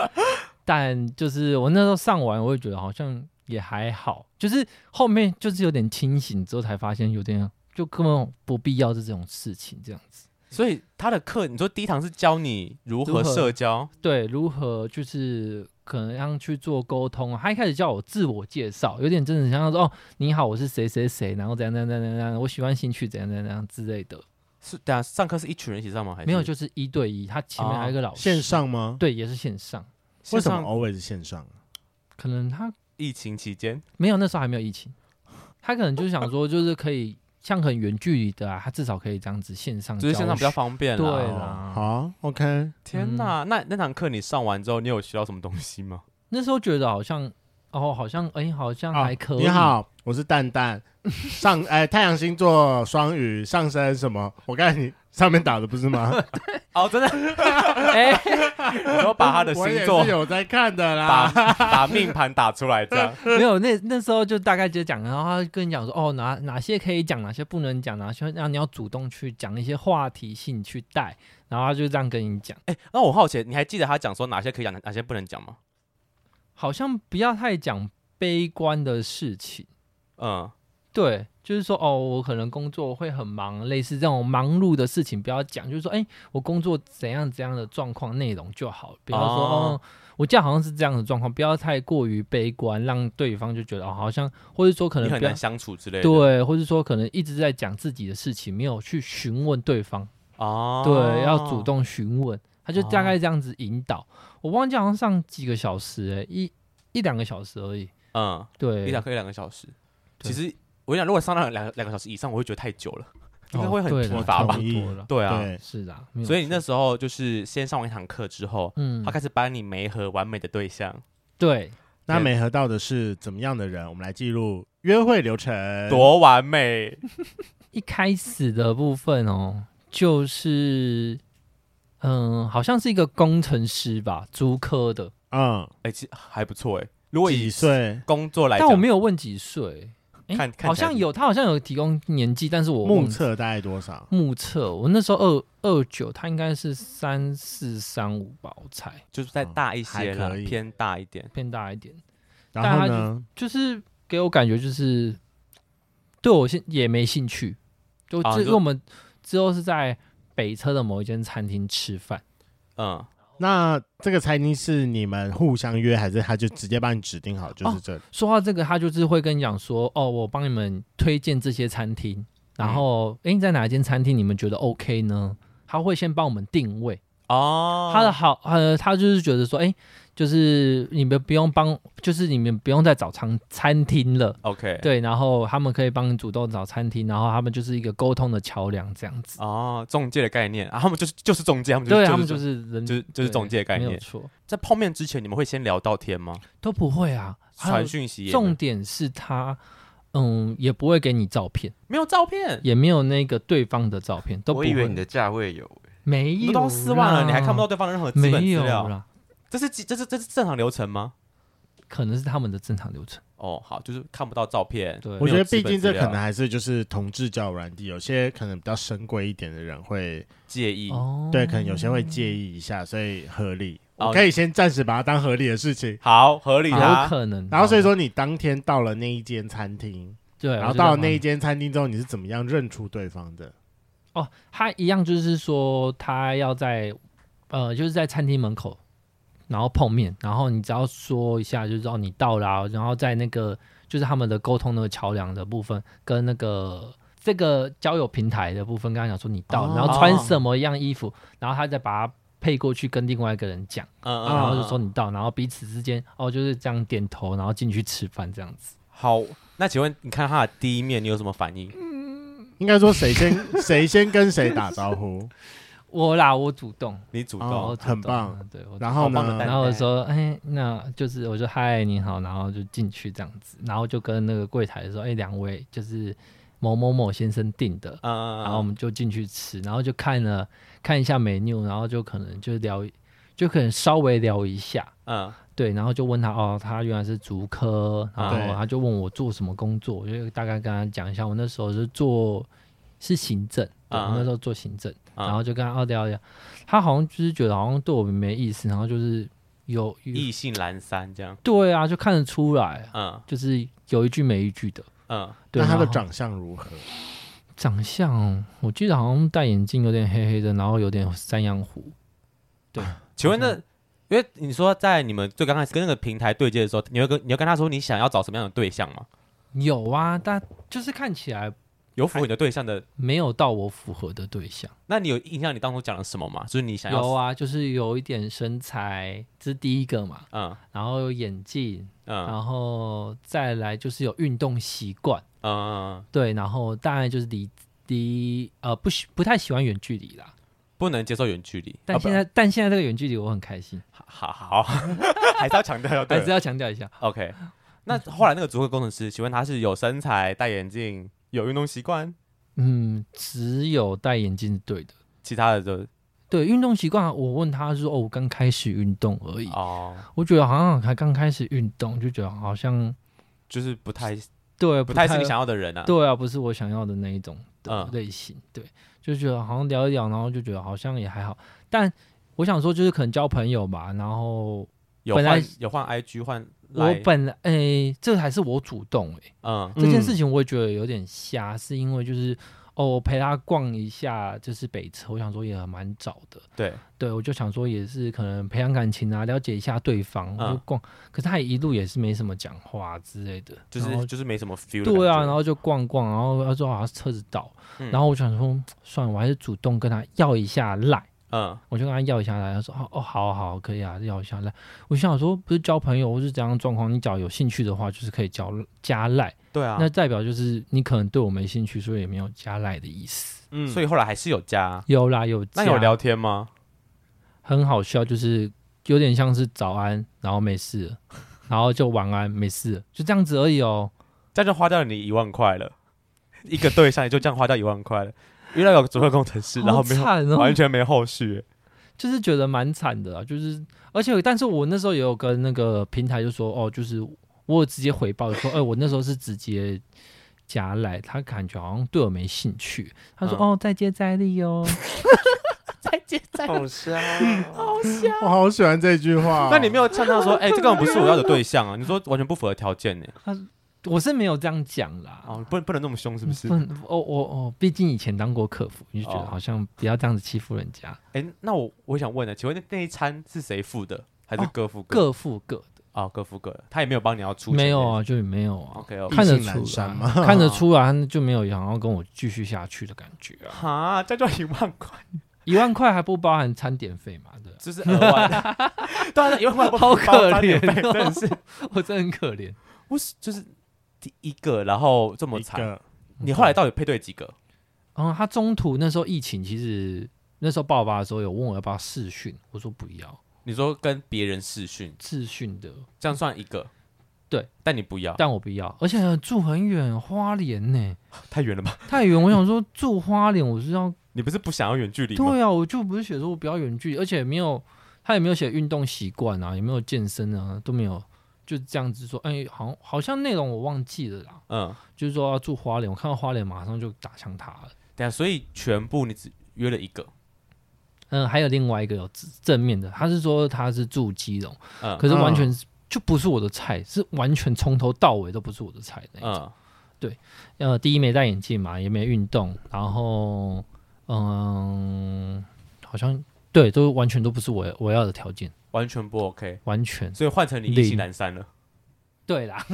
但就是我那时候上完，我会觉得好像也还好，就是后面就是有点清醒之后才发现有点就根本不必要的这种事情这样子。所以他的课，你说第一堂是教你如何社交，对，如何就是可能要去做沟通。他一开始叫我自我介绍，有点真的像说哦，你好，我是谁谁谁，然后怎样怎样怎样怎样，我喜欢兴趣怎样怎样怎样之类的。是，等下上课是一群人一起上吗？还是没有？就是一对一，他前面还有一个老师。线上吗？对，也是线上。为什么 always 线上？可能他疫情期间没有，那时候还没有疫情。他可能就是想说，就是可以像很远距离的啊，他至少可以这样子线上，就是线上比较方便。对啦，好，OK。天哪，那那堂课你上完之后，你有学到什么东西吗？那时候觉得好像哦，好像哎，好像还可以。你好，我是蛋蛋，上 哎太阳星座双鱼，上升什么？我刚才你上面打的不是吗？哦，真的。哎，你说把他的星座有在看的啦，把把命盘打出来这样。没有，那那时候就大概就讲，然后他跟你讲说，哦，哪哪些可以讲，哪些不能讲，哪些让你要主动去讲一些话题性去带，然后他就这样跟你讲。哎，那我好奇，你还记得他讲说哪些可以讲，哪些不能讲吗？好像不要太讲悲观的事情，嗯，对，就是说哦，我可能工作会很忙，类似这种忙碌的事情不要讲，就是说，哎，我工作怎样怎样的状况内容就好，比方说，哦，哦，我这样好像是这样的状况，不要太过于悲观，让对方就觉得哦，好像，或者说可能很难相处之类的，对，或者说可能一直在讲自己的事情，没有去询问对方，哦，对，要主动询问。他就大概这样子引导，哦、我忘记好像上几个小时、欸，哎，一一两个小时而已。嗯，对，一两个一两个小时。其实我跟你讲，如果上到两两个小时以上，我会觉得太久了，应该会很疲乏吧？对啊，对是的。所以你那时候就是先上完一堂课之后，嗯，他开始帮你媒合完美的对象。对，那媒合到的是怎么样的人？我们来记录约会流程，多完美。一开始的部分哦，就是。嗯，好像是一个工程师吧，租科的。嗯，哎、欸，其实还不错哎。如果以几岁工作来，但我没有问几岁。哎、欸，好像有，他好像有提供年纪，但是我目测大概多少？目测我那时候二二九，他应该是三四三五吧，我猜，就是再大一些了，嗯、偏大一点，偏大一点。然后呢，就，就是给我感觉就是对我现也没兴趣，就这、啊、因为我们之后是在。北车的某一间餐厅吃饭，嗯，那这个餐厅是你们互相约，还是他就直接帮你指定好就是这里？哦，说到这个，他就是会跟你讲说，哦，我帮你们推荐这些餐厅，然后，哎、嗯，在哪一间餐厅你们觉得 OK 呢？他会先帮我们定位哦，他的好，呃，他就是觉得说，哎。就是你们不用帮，就是你们不用再找餐餐厅了。OK，对，然后他们可以帮你主动找餐厅，然后他们就是一个沟通的桥梁这样子。哦，中介的概念啊，他们就是就是中介，他们、就是、对，他们就是人，就是就是中介的概念。没错，在碰面之前，你们会先聊到天吗？都不会啊，传讯息。重点是他，嗯，也不会给你照片，没有照片，也没有那个对方的照片，都不会。我以为你的价位有，没有，都四万了，你还看不到对方的任何资本资料了。这是这是这是正常流程吗？可能是他们的正常流程。哦，好，就是看不到照片。对，我觉得毕竟这可能还是就是同志交友软体，有些可能比较深贵一点的人会介意。哦，对，可能有些会介意一下，所以合理。我可以先暂时把它当合理的事情。好，合理的。有可能。然后所以说，你当天到了那一间餐厅，对，然后到了那一间餐厅之后，你是怎么样认出对方的？哦，他一样就是说，他要在呃，就是在餐厅门口。然后碰面，然后你只要说一下，就知道你到了啊，然后在那个就是他们的沟通那个桥梁的部分，跟那个这个交友平台的部分，刚刚讲说你到了，然后穿什么样衣服，然后他再把它配过去跟另外一个人讲，然后就说你到，然后彼此之间哦就是这样点头，然后进去吃饭这样子。好，那请问你看他的第一面，你有什么反应？嗯，应该说谁先 谁先跟谁打招呼？我啦，我主动，你主动，哦、很棒。对，然后呢，然后我说，哎，那就是我说嗨，你好，然后就进去这样子，然后就跟那个柜台说，哎，两位就是某某某先生订的，然后我们就进去吃，然后就看了看一下 menu，然后就可能就聊，就可能稍微聊一下，嗯，对，然后就问他，哦，他原来是竹科，然后他就问我做什么工作，我就大概跟他讲一下，我那时候是做是行政，对，我那时候做行政。然后就跟他聊一聊，他好像就是觉得好像对我没意思，然后就是有意兴阑珊这样。对啊，就看得出来，嗯，就是有一句没一句的，嗯。对，那他的长相如何？长相，我记得好像戴眼镜，有点黑黑的，然后有点山羊胡。对，请问那，因为你说在你们最刚开始跟那个平台对接的时候，你会跟你要跟他说你想要找什么样的对象吗？有啊，但就是看起来。有符合你的对象的，没有到我符合的对象。那你有印象你当初讲了什么吗？就是你想要有啊，就是有一点身材，这是第一个嘛。嗯，然后有眼镜，嗯，然后再来就是有运动习惯，嗯，对，然后大概就是离离呃不喜不太喜欢远距离啦，不能接受远距离。但现在、啊、但现在这个远距离我很开心。好好，还是要强调，还是要强调一下。OK，那后来那个足科工程师，请问他是有身材、戴眼镜、有运动习惯？嗯，只有戴眼镜是对的，其他的都对运动习惯。我问他说：“哦，我刚开始运动而已。”哦，我觉得好像还刚开始运动，就觉得好像就是不太对，不太是你想要的人啊。对啊，不是我想要的那一种的类型。嗯、对，就觉得好像聊一聊，然后就觉得好像也还好。但我想说，就是可能交朋友吧，然后本来有换有换 IG 换。我本来诶、欸，这还是我主动诶、欸，嗯，这件事情我也觉得有点瞎，是因为就是哦，我陪他逛一下，就是北车，我想说也蛮早的，对，对，我就想说也是可能培养感情啊，了解一下对方，我就逛，嗯、可是他也一路也是没什么讲话之类的，就是就是没什么 feel，对啊，然后就逛逛，然后他说好像车子到，嗯、然后我想说算了，我还是主动跟他要一下赖。嗯，我就跟他要一下来，他说哦哦，好好可以啊，要一下来。我想说，不是交朋友或是怎样状况，你只要有兴趣的话，就是可以交加赖。对啊，那代表就是你可能对我没兴趣，所以也没有加赖的意思。嗯，所以后来还是有加，有啦有加。那有聊天吗？很好笑，就是有点像是早安，然后没事了，然后就晚安，没事了，就这样子而已哦。这样就花掉了你一万块了，一个对象也就这样花掉一万块了。遇到有足科工程师，然后没有、哦、完全没后续，就是觉得蛮惨的啊。就是而且，但是我那时候也有跟那个平台就说，哦，就是我有直接回报说，哎、欸，我那时候是直接加来，他感觉好像对我没兴趣。他说，嗯、哦，再接再厉哦，再接再厉，好香，好香，我好喜欢这句话、哦。那你没有呛他说，哎、欸，这个不是我要的对象啊？你说完全不符合条件呢？他。我是没有这样讲啦，哦，不不能那么凶，是不是？不，哦，我哦，毕竟以前当过客服，你就觉得好像不要这样子欺负人家。哎、哦欸，那我我想问呢，请问那那一餐是谁付的，还是各付各？各付各的。哦，各付各的，他也没有帮你要出钱。没有啊，就没有啊。OK，, okay 看得出来吗？看得出来，就没有想要跟我继续下去的感觉啊。哈，这就一万块，一万块还不包含餐点费嘛？对，这是额外的。当然，一万块不好可怜、哦，真的是，我真的很可怜。我是，就是。第一个，然后这么惨，你后来到底配对几个？嗯，他中途那时候疫情，其实那时候爆发的时候有问我要不要试训，我说不要。你说跟别人试训，试训的这样算一个？对，但你不要，但我不要，而且住很远，花莲呢，太远了吧？太远，我想说住花莲，我是要你不是不想要远距离？对啊，我就不是写说我不要远距离，而且也没有他也没有写运动习惯啊，也没有健身啊，都没有。就这样子说，哎、欸，好，好像内容我忘记了啦。嗯，就是说要住花莲，我看到花莲马上就打向他了。对啊，所以全部你只约了一个。嗯，还有另外一个有正面的，他是说他是住基隆，嗯，可是完全就不是我的菜，嗯、是完全从头到尾都不是我的菜那种。嗯，对，呃，第一没戴眼镜嘛，也没运动，然后嗯，好像对，都完全都不是我我要的条件。完全不 OK，完全，所以换成你意兴阑珊了。对啦，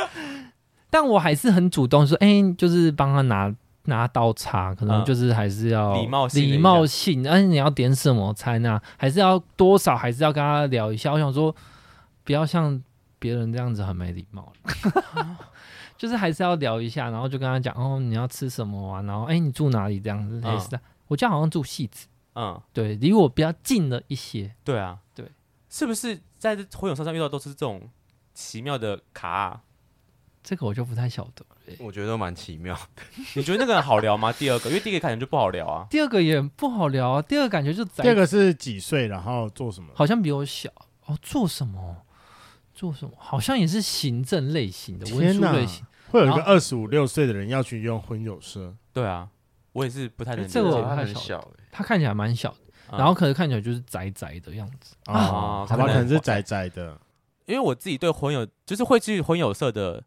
但我还是很主动说，哎、欸，就是帮他拿拿刀叉，可能就是还是要礼貌礼貌性，哎，你要点什么餐啊？还是要多少？还是要跟他聊一下？我想说，不要像别人这样子很没礼貌，就是还是要聊一下，然后就跟他讲，哦，你要吃什么啊？然后，哎、欸，你住哪里？这样子类似的。我家好像住汐止。嗯，对，离我比较近了一些。对啊，对，是不是在这婚友车上遇到都是这种奇妙的卡啊？这个我就不太晓得。我觉得都蛮奇妙的。你觉得那个人好聊吗？第二个，因为第一个感觉就不好聊啊。第二个也不好聊啊。第二个感觉就第二个是几岁，然后做什么？好像比我小哦。做什么？做什么？好像也是行政类型的，文书类型。会有一个二十五六岁的人要去用婚友社？对啊。我也是不太能理解，这个他很小，他看起来蛮小的，然后可能看起来就是宅宅的样子啊，他可能是宅宅的。因为我自己对混有就是会去混有色的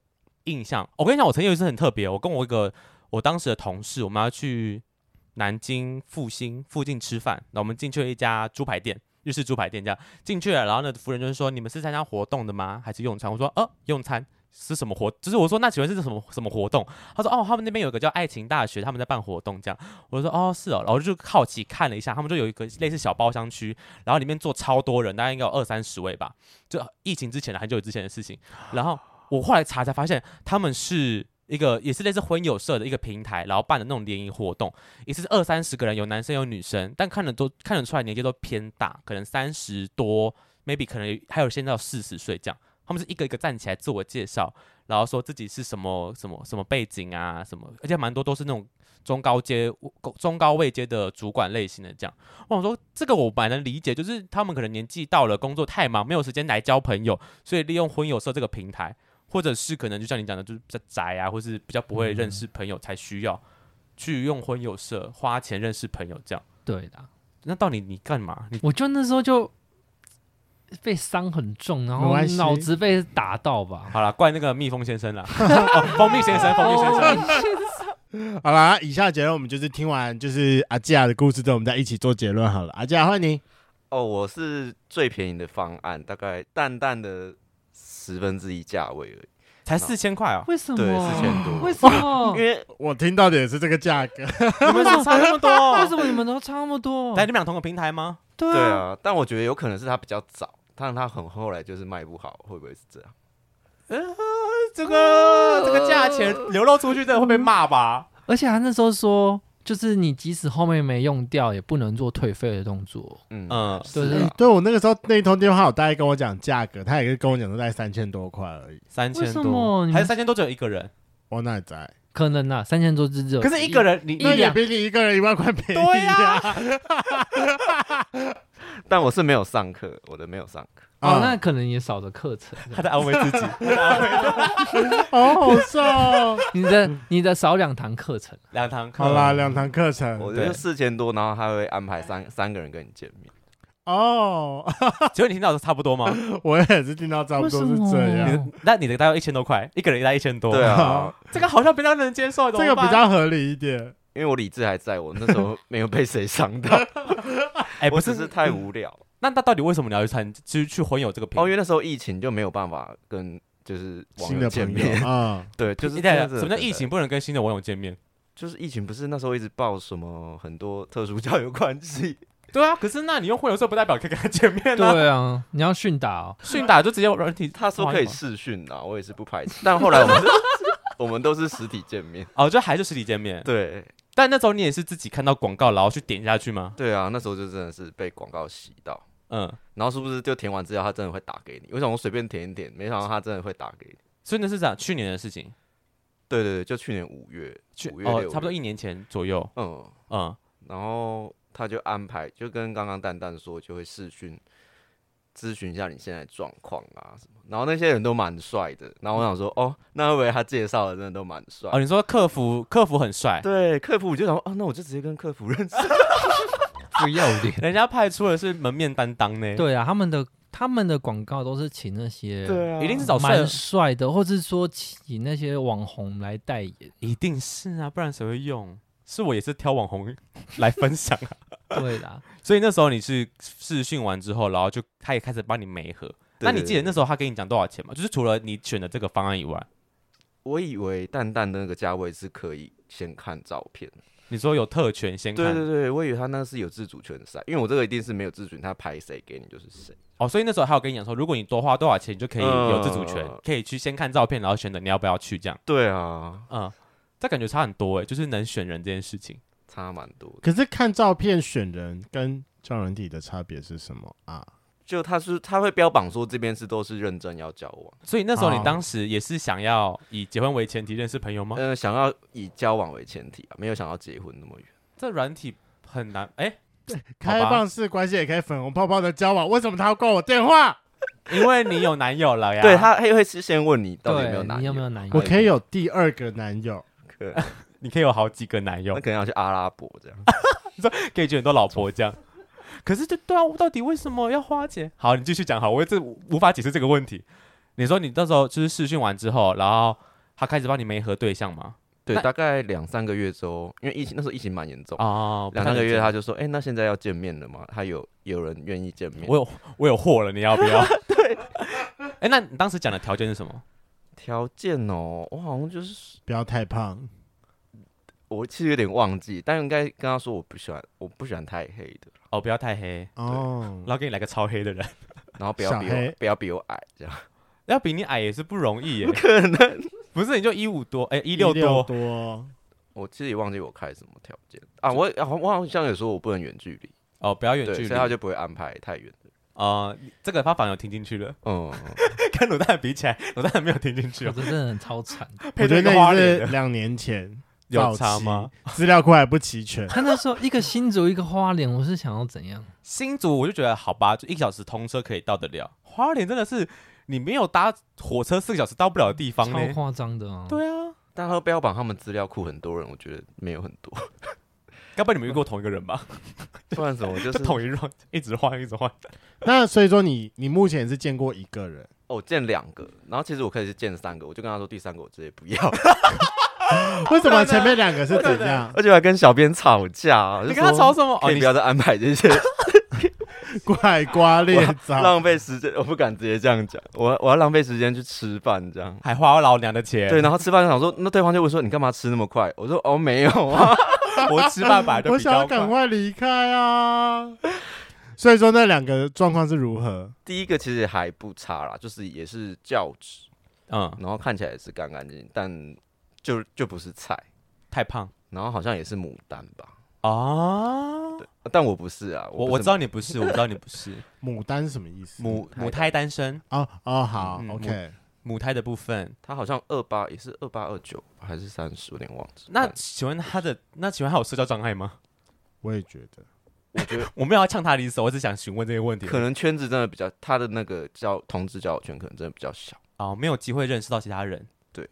印象，我跟你讲，我曾经有一次很特别，我跟我一个我当时的同事，我们要去南京复兴附近吃饭，那我们进去了一家猪排店，日式猪排店，这样进去了，然后呢，服务人就是说，你们是参加活动的吗？还是用餐？我说，呃，用餐。是什么活？就是我说，那请问是什么什么活动？他说，哦，他们那边有个叫爱情大学，他们在办活动，这样。我说，哦，是哦，然后就好奇看了一下，他们就有一个类似小包厢区，然后里面坐超多人，大概应该有二三十位吧。就疫情之前的，很久之前的事情。然后我后来查才发现，他们是一个也是类似婚友社的一个平台，然后办的那种联谊活动，也是二三十个人，有男生有女生，但看得都看得出来年纪都偏大，可能三十多，maybe 可能还有现在到四十岁这样。他们是一个一个站起来自我介绍，然后说自己是什么什么什么背景啊什么，而且蛮多都是那种中高阶、中高位阶的主管类型的这样。我想说这个我蛮能理解，就是他们可能年纪到了，工作太忙，没有时间来交朋友，所以利用婚友社这个平台，或者是可能就像你讲的，就是比较宅啊，或是比较不会认识朋友才需要去用婚友社花钱认识朋友这样。对的。那到底你干嘛？你我就那时候就被伤很重，然后脑子被打到吧。好了，怪那个蜜蜂先生了，哦，蜂蜜先生，蜂蜜先生。好了，以下结论我们就是听完就是阿基亚的故事之后，我们再一起做结论好了。阿基亚，欢迎你。哦，我是最便宜的方案，大概淡淡的十分之一价位而已。才四千块啊？为什么？对，四千多。为什么？因 为我听到的也是这个价格。你们怎么差那么多？为什么你们都差那么多？在你们俩同个平台吗？对对啊，但我觉得有可能是他比较早，但他很后来就是卖不好，会不会是这样？呃，这个这个价钱流露出去，真的会被骂吧？而且他那时候说。就是你即使后面没用掉，也不能做退费的动作。嗯嗯，对对对，我那个时候那一通电话，有大概跟我讲价格，他也是跟我讲说在三千多块而已。三千多，还是三千多只有一个人？我哪在？可能啊，三千多只有。可是一个人，你那也比你一个人一万块便宜。对呀。但我是没有上课，我的没有上课。哦，那可能也少了课程。他在安慰自己。好好笑。你的你的少两堂课程，两堂课。好啦，两堂课程。我觉得四千多，然后他会安排三三个人跟你见面。哦，请问你听到的差不多吗？我也是听到差不多是这样。那你的大概一千多块，一个人大概一千多。对啊，这个好像比较能接受，这个比较合理一点。因为我理智还在，我那时候没有被谁伤到。哎，不是，是太无聊。那那到底为什么你要去参，去去混友这个平台？哦，因为那时候疫情就没有办法跟就是网友见面啊。对，就是这样子。什么叫疫情不能跟新的网友见面？就是疫情不是那时候一直报什么很多特殊交友关系。对啊，可是那你用婚友社不代表可以跟他见面啊。对啊，你要训打哦，训打就直接软体。他说可以视讯啊，我也是不排斥。但后来我们我们都是实体见面。哦，就还是实体见面。对。但那时候你也是自己看到广告，然后去点下去吗？对啊，那时候就真的是被广告洗到。嗯，然后是不是就填完资料，他真的会打给你？为什么我随便填一点，没想到他真的会打给你？所以那是这样，去年的事情。对对对，就去年五月，五月哦，差不多一年前左右。嗯嗯，然后他就安排，就跟刚刚蛋蛋说，就会视讯咨询一下你现在状况啊什么。然后那些人都蛮帅的，然后我想说，哦，那会不会他介绍的真的都蛮帅？哦，你说客服客服很帅？对，客服我就想说，哦，那我就直接跟客服认识。不要脸，人家派出的是门面担当呢。对啊，他们的他们的广告都是请那些，对啊，一定是找蛮帅的，或者是说请那些网红来代言，一定是啊，不然谁会用？是我也是挑网红来分享啊。对啦，所以那时候你是试训完之后，然后就他也开始帮你媒合。那你记得那时候他跟你讲多少钱吗？就是除了你选的这个方案以外，我以为蛋蛋的那个价位是可以先看照片。你说有特权先看？对对对，我以为他那是有自主权的赛，因为我这个一定是没有自主权，他排谁给你就是谁。哦，所以那时候他有跟你讲说，如果你多花多少钱，你就可以有自主权，呃、可以去先看照片，然后选择你要不要去这样。对啊，嗯，这感觉差很多哎，就是能选人这件事情差蛮多。可是看照片选人跟交友软体的差别是什么啊？就他是他会标榜说这边是都是认真要交往，所以那时候你当时也是想要以结婚为前提认识朋友吗？呃，想要以交往为前提啊，没有想要结婚那么远。这软体很难哎，对，开放式关系也可以粉红泡泡的交往，为什么他要挂我电话？因为你有男友了呀。对，他会会先问你到底有没有男友，你有没有男友？我可以有第二个男友，可 你可以有好几个男友，那可能要去阿拉伯这样，你 说可以娶很多老婆这样。可是，这对啊，到底为什么要花钱？好，你继续讲。好，我这无法解释这个问题。你说你到时候就是试训完之后，然后他开始帮你媒合对象吗？对，大概两三个月之后，因为疫情那时候疫情蛮严重哦，两三个月他就说：“哎、欸，那现在要见面了吗？他有有人愿意见面？我有我有货了，你要不要？” 对。哎、欸，那你当时讲的条件是什么？条件哦，我好像就是不要太胖。我其实有点忘记，但应该跟他说我不喜欢，我不喜欢太黑的。哦，不要太黑。哦，然后给你来个超黑的人，然后不要比我不要比我矮，这样。要比你矮也是不容易耶，不可能，不是你就一五多，哎一六多。多，我其实也忘记我开什么条件。啊，我我好像有说我不能远距离，哦不要远距离，所以他就不会安排太远的，呃，这个他反而听进去了。嗯，跟卤蛋比起来，卤蛋没有听进去。我真的很超惨。我觉得那是两年前有差吗？资料库还不齐全。他那时候一个新竹，一个花莲，我是想要怎样？新竹我就觉得好吧，就一个小时通车可以到得了。花莲真的是你没有搭火车四个小时到不了的地方，超夸张的啊！对啊，但他标榜他们资料库很多人，我觉得没有很多。该不会你们遇过同一个人吧？不然怎么就是 同一轮一直换一直换？那所以说你你目前是见过一个人？哦，我见两个，然后其实我可以是见三个，我就跟他说第三个我直接不要。为什么前面两个是怎样？而且还跟小编吵架，你跟他吵什么？可以不要再安排这些 拐瓜裂枣，浪费时间。我不敢直接这样讲，我我要浪费时间去吃饭，这样还花我老娘的钱。对，然后吃饭就想说，那对方就会说你干嘛吃那么快？我说哦没有啊。我吃饭吧，我想要赶快离开啊！所以说那两个状况是如何？第一个其实还不差啦，就是也是教职，嗯，然后看起来也是干干净净，但就就不是菜，太胖，然后好像也是牡丹吧？啊，但我不是啊，我我知道你不是，我知道你不是。牡丹是什么意思？母母胎单身？啊啊，好，OK。母胎的部分，他好像二八也是二八二九还是三十，有点忘记。那请问他的那请问他有社交障碍吗？我也觉得，我觉得 我没有要呛他的意思，我只想询问这些问题。可能圈子真的比较，他的那个叫同志交友圈可能真的比较小哦，没有机会认识到其他人。对，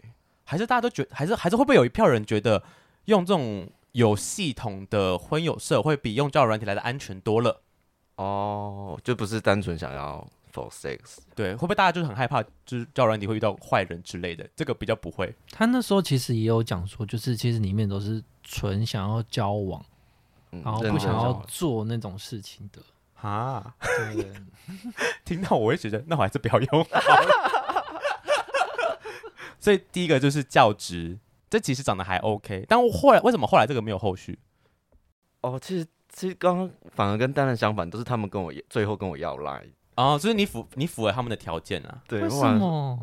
还是大家都觉得，还是还是会不会有一票人觉得用这种有系统的婚友社会比用交友软体来的安全多了？哦，就不是单纯想要。For sex，对，会不会大家就是很害怕，就是交友软体会遇到坏人之类的？这个比较不会。他那时候其实也有讲说，就是其实里面都是纯想要交往，嗯、然后不想要做那种事情的啊。对，听到我会觉得，那我还是不要用。所以第一个就是教职，这其实长得还 OK，但我后来为什么后来这个没有后续？哦，其实其实刚刚反而跟蛋蛋相反，都是他们跟我最后跟我要来。哦，就是你符你符合他们的条件啊？对，为什么？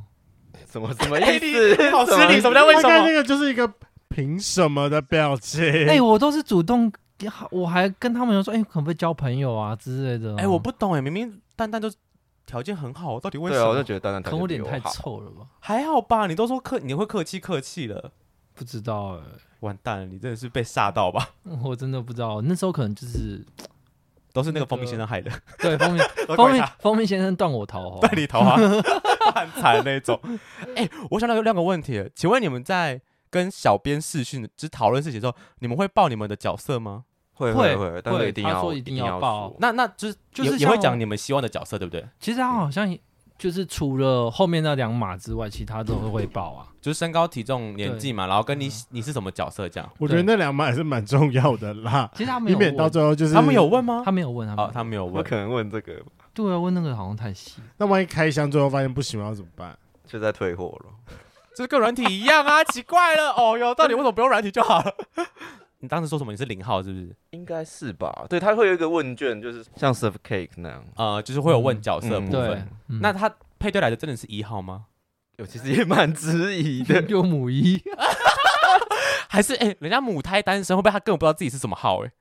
什么什么意思？欸、好失礼，什么叫为什么？那个就是一个凭什么的表情。哎、欸，我都是主动，我还跟他们说，哎、欸，可不可以交朋友啊之类的？哎、欸，我不懂哎，明明蛋蛋都条件很好，到底为什么？对啊，我就觉得蛋蛋可能我脸太臭了吧？还好吧，你都说客你会客气客气了，不知道哎、欸，完蛋了，你真的是被吓到吧？我真的不知道，那时候可能就是。都是那个蜂蜜先生害的，对，蜂蜜 蜂蜜 蜂蜜先生断我头，断你头啊，很惨那种。哎、欸，我想到有两个问题，请问你们在跟小编试训只讨论事情的时候，你们会报你们的角色吗？会会会，但是一定要他说一定要报。那那就是就是也会讲你们希望的角色，对不对？其实他好像。就是除了后面那两码之外，其他都会报啊。就是身高、体重、年纪嘛，然后跟你你是什么角色这样。我觉得那两码也是蛮重要的啦。其实他没有问，到最后就是他们有问吗？他没有问，他们哦，他没有问。我可能问这个。对啊，问那个好像太细。那万一开箱最后发现不行，要怎么办？就在退货了。这跟软体一样啊，奇怪了。哦哟，到底为什么不用软体就好了？你当时说什么？你是零号是不是？应该是吧。对，他会有一个问卷，就是像 serve cake 那样，呃，就是会有问角色部分。那他。配对来的真的是一号吗？有，其实也蛮质疑的。有母一，还是哎、欸，人家母胎单身，会不会他根本不知道自己是什么号、欸？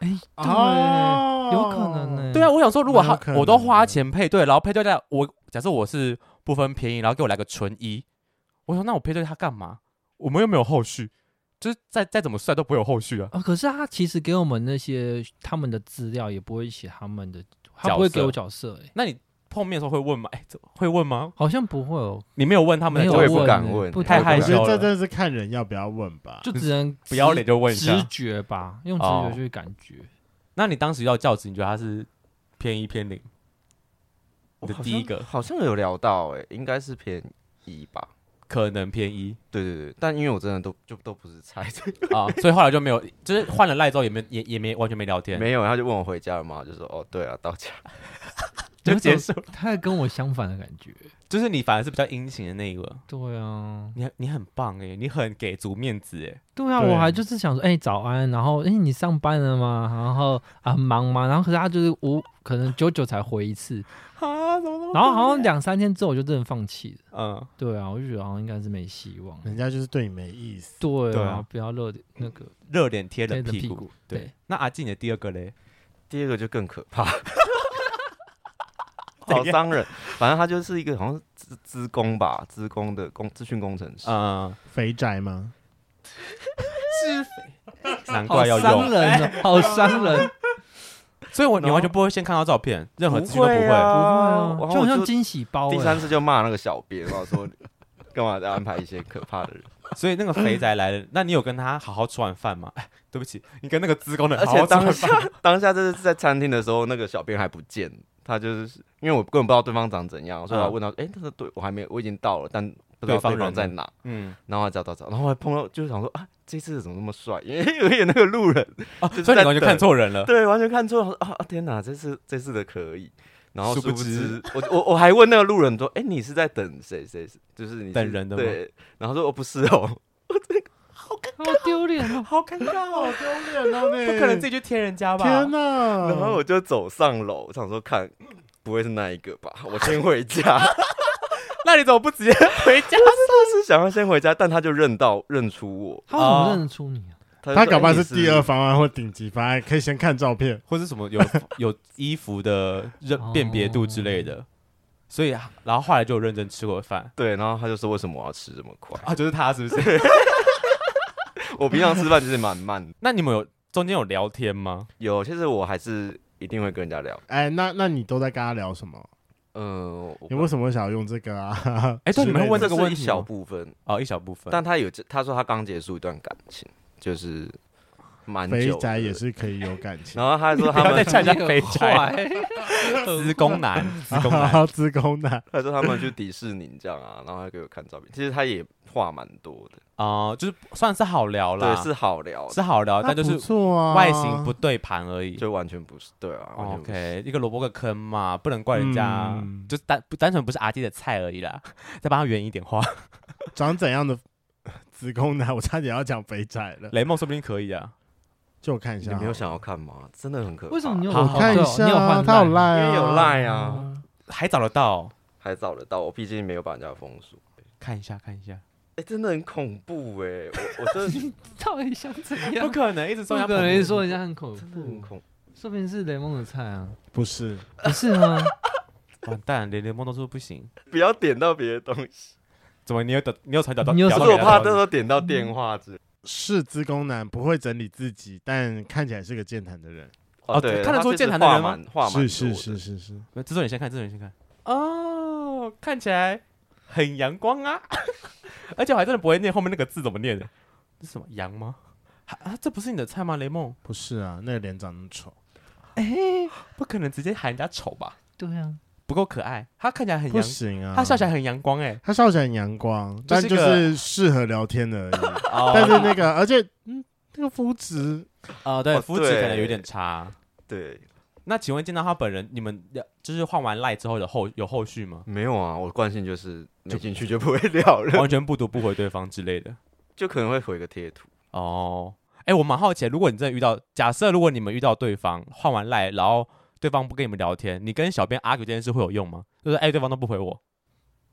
哎，哎，对，哦、有可能呢、欸。对啊，我想说，如果他我都花钱配对，然后配对在我假设我是不分便宜，然后给我来个纯一，我说那我配对他干嘛？我们又没有后续，就是再再怎么帅都不会有后续啊。啊，可是他其实给我们那些他们的资料，也不会写他们的，他不会给我角色、欸。哎，那你？碰面的时候会问吗？哎、欸，会问吗？好像不会哦。你没有问他们，我也不敢问，不太害羞了。这真的是看人要不要问吧，就只能不要脸就问一下，直觉吧，用直觉去感觉。哦、那你当时要教职，你觉得他是偏一偏零？我的第一个好像有聊到、欸，哎，应该是偏一吧，可能偏一。对对对，但因为我真的都就都不是猜 啊，所以后来就没有，就是换了赖之后也没也也没完全没聊天，没有，他就问我回家了嘛，就说哦，对啊，到家。就结束，他跟我相反的感觉，就是你反而是比较殷勤的那一个。对啊，你你很棒哎，你很给足面子哎。对啊，我还就是想说，哎，早安，然后哎，你上班了吗？然后啊，忙吗？然后可是他就是我可能久久才回一次啊，怎么怎么？然后好像两三天之后我就真的放弃了。嗯，对啊，我就觉得好像应该是没希望，人家就是对你没意思。对啊，不要热那个热脸贴冷屁股。对，那阿静的第二个嘞？第二个就更可怕。好伤人。反正他就是一个好像是资资工吧，资工的工资讯工程师。嗯，肥宅吗？是肥，难怪要用。好伤人，好伤人。所以我你完全不会先看到照片，任何资讯都不会，不会啊，就好像惊喜包。第三次就骂那个小编，然后说干嘛在安排一些可怕的人。所以那个肥宅来了，那你有跟他好好吃完饭吗？哎，对不起，你跟那个资工的好好吃完饭。而且当下当下就是在餐厅的时候，那个小编还不见，他就是因为我根本不知道对方长怎样，所以我问他，哎，他说对我还没，我已经到了，但不知道对方在哪。嗯，然后还找找找，然后还碰到，就是想说啊，这次怎么那么帅？因为 有点那个路人啊，所以你完全看错人了。对，完全看错了啊！天哪，这次这次的可以。然后殊不知，我我我还问那个路人说：“哎，你是在等谁？谁就是你等人的吗？”对，然后说：“我不是哦。”尴尬，好丢脸哦，好尴尬，好丢脸 哦！不可能自己去贴人家吧？天哪！然后我就走上楼，我想说看不会是那一个吧？我先回家。那你怎么不直接回家？我是想要先回家，但他就认到认出我。他怎么认出你啊？他搞不好是第二方案或顶级方案，可以先看照片，或是什么有有衣服的认辨别度之类的。所以，然后后来就有认真吃过饭。对，然后他就说：“为什么我要吃这么快？”啊，就是他是不是？我平常吃饭就是蛮慢。那你们有中间有聊天吗？有，其实我还是一定会跟人家聊。哎，那那你都在跟他聊什么？嗯，你为什么会想要用这个啊？哎，对，你们问这个问题，一小部分哦，一小部分。但他有，他说他刚结束一段感情。就是蛮肥宅也是可以有感情，然后他还说他们在讲肥宅，职工男，职工男，资工男。他说他们去迪士尼这样啊，然后还给我看照片。其实他也话蛮多的哦，就是算是好聊啦，对，是好聊，是好聊，但就是外形不对盘而已，就完全不是对啊。OK，一个萝卜个坑嘛，不能怪人家，就单单纯不是阿弟的菜而已啦。再帮他圆一点话，长怎样的？子宫男，我差点要讲肥宅了。雷梦说不定可以啊，就我看一下。你没有想要看吗？真的很可怕。为什么你有？我看一下，他有赖，因为有赖啊，还找得到，还找得到。我毕竟没有把人家封锁。看一下，看一下。哎，真的很恐怖哎！我我真的 到底想怎样？不可能一直说，不可能一直说人家很恐怖，真的很恐。说不定是雷梦的菜啊？不是，不是吗？完蛋，连雷梦都说不行。不要点到别的东西。怎么？你有等？你有才找到？你有？我怕到时候点到电话之。是资工男，不会整理自己，但看起来是个健谈的人。哦，对，看得出健谈的人吗？是是是是是。制作你先看，制作你先看。哦，看起来很阳光啊！而且我还真的不会念后面那个字怎么念的？这是什么？阳吗？啊，这不是你的菜吗？雷梦？不是啊，那个脸长那么丑。哎，不可能直接喊人家丑吧？对啊。不够可爱，他看起来很阳，不行啊！他笑起来很阳光，哎，他笑起来很阳光，但就是适合聊天的而已。但是那个，而且，嗯，那个肤质，啊，对，肤质可能有点差。对，那请问见到他本人，你们要就是换完赖之后的后有后续吗？没有啊，我惯性就是就进去就不会聊了，完全不读不回对方之类的，就可能会回个贴图。哦，哎，我蛮好奇，如果你真的遇到，假设如果你们遇到对方换完赖，然后。对方不跟你们聊天，你跟小编 argue 这件事会有用吗？就是哎，对方都不回我，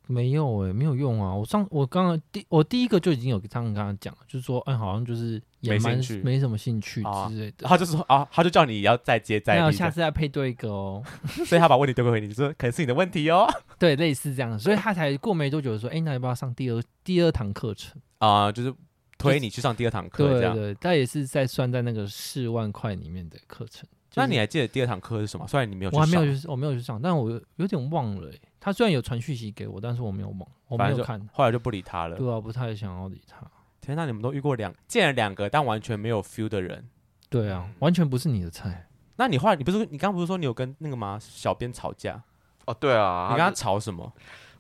没有哎、欸，没有用啊。我上我刚刚第我第一个就已经有这样跟他讲了，就是说哎，好像就是也蛮没，没什么兴趣之类的。他就是说啊，他就叫你要再接再厉，那下次再配对一个哦。所以他把问题丢给回你，说可能是你的问题哦。对，类似这样，所以他才过没多久说，哎，那要不要上第二第二堂课程啊、呃？就是推你去上第二堂课，这样。对对，他也是在算在那个四万块里面的课程。那你还记得第二堂课是什么？虽然你没有去上，我还没有去，我没有去上，但我有点忘了、欸。他虽然有传讯息给我，但是我没有忘，我没有看，后来就不理他了。对啊，不太想要理他。天哪，你们都遇过两见了两个，但完全没有 feel 的人。对啊，完全不是你的菜。那你后来你不是你刚刚不是说你有跟那个吗？小编吵架？哦，对啊，你跟他吵什么？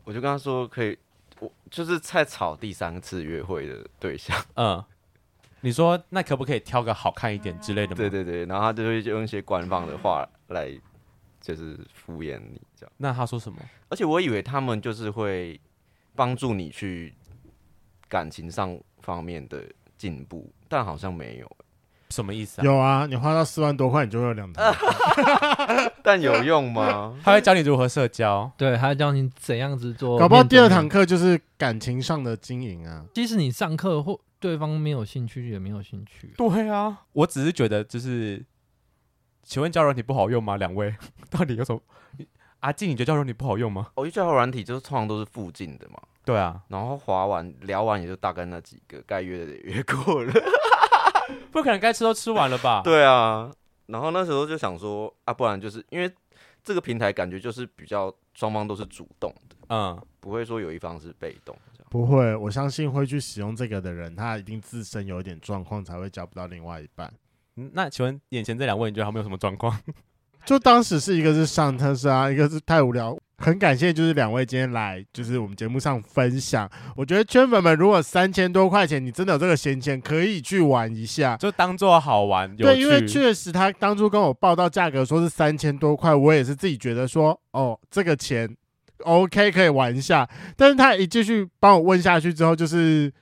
我就跟他说可以，我就是在吵第三次约会的对象。嗯。你说那可不可以挑个好看一点之类的吗？对对对，然后他就会用一些官方的话来，就是敷衍你这样。那他说什么？而且我以为他们就是会帮助你去感情上方面的进步，但好像没有。什么意思啊？有啊，你花到四万多块，你就会有两台。但有用吗？他会教你如何社交，对，他会教你怎样子做。搞不好第二堂课就是感情上的经营啊。即使你上课或。对方没有兴趣，也没有兴趣。对啊，我只是觉得就是，请问交友软体不好用吗？两位 到底有什么？阿静，你觉得交友软体不好用吗？我觉得交友软体就是通常都是附近的嘛。对啊，然后滑完聊完也就大概那几个，该约的也约过了，不可能该吃都吃完了吧？对啊，然后那时候就想说啊，不然就是因为这个平台感觉就是比较双方都是主动的，嗯，不会说有一方是被动。不会，我相信会去使用这个的人，他一定自身有一点状况，才会交不到另外一半。嗯，那请问眼前这两位，你觉得他们有什么状况？就当时是一个是上特斯拉，一个是太无聊。很感谢，就是两位今天来，就是我们节目上分享。我觉得圈粉们，如果三千多块钱，你真的有这个闲钱，可以去玩一下，就当做好玩。对，因为确实他当初跟我报到价格说是三千多块，我也是自己觉得说，哦，这个钱 OK 可以玩一下。但是他一继续帮我问下去之后，就是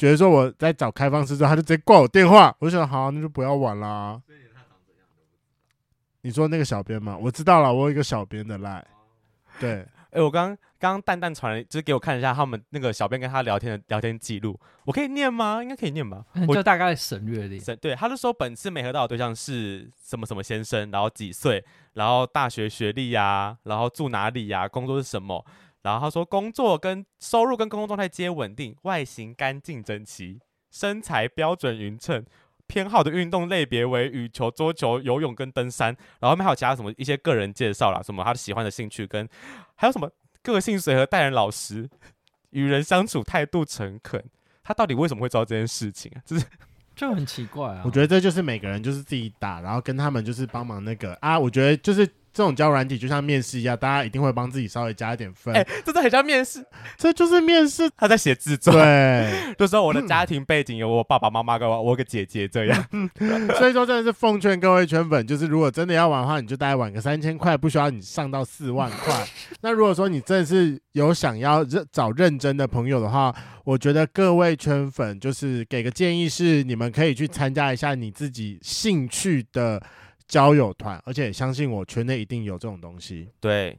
觉得说我在找开放式之后，他就直接挂我电话。我就想，好，那就不要玩啦。你说那个小编吗？我知道了，我有一个小编的赖。对，哎、欸，我刚刚蛋蛋传来，就是给我看一下他们那个小编跟他聊天的聊天记录，我可以念吗？应该可以念吧？我就大概省略的。省对，他就说本次没合到的对象是什么什么先生，然后几岁，然后大学学历呀、啊，然后住哪里呀、啊，工作是什么？然后他说工作跟收入跟工作状态皆稳定，外形干净整齐，身材标准匀称。偏好的运动类别为羽球、桌球、游泳跟登山，然后后面还有其他什么一些个人介绍啦，什么他喜欢的兴趣跟还有什么个性随和、待人老实、与人相处态度诚恳。他到底为什么会知道这件事情啊？就是 就很奇怪啊。我觉得这就是每个人就是自己打，然后跟他们就是帮忙那个啊。我觉得就是。这种交友软体就像面试一样，大家一定会帮自己稍微加一点分。哎、欸，这都很像面试，这就是面试。他在写自传，对，就说我的家庭背景有我爸爸妈妈跟我，我个姐姐这样。所以说真的是奉劝各位圈粉，就是如果真的要玩的话，你就大概玩个三千块，不需要你上到四万块。那如果说你真的是有想要认找认真的朋友的话，我觉得各位圈粉就是给个建议是，你们可以去参加一下你自己兴趣的。交友团，而且相信我，圈内一定有这种东西。对，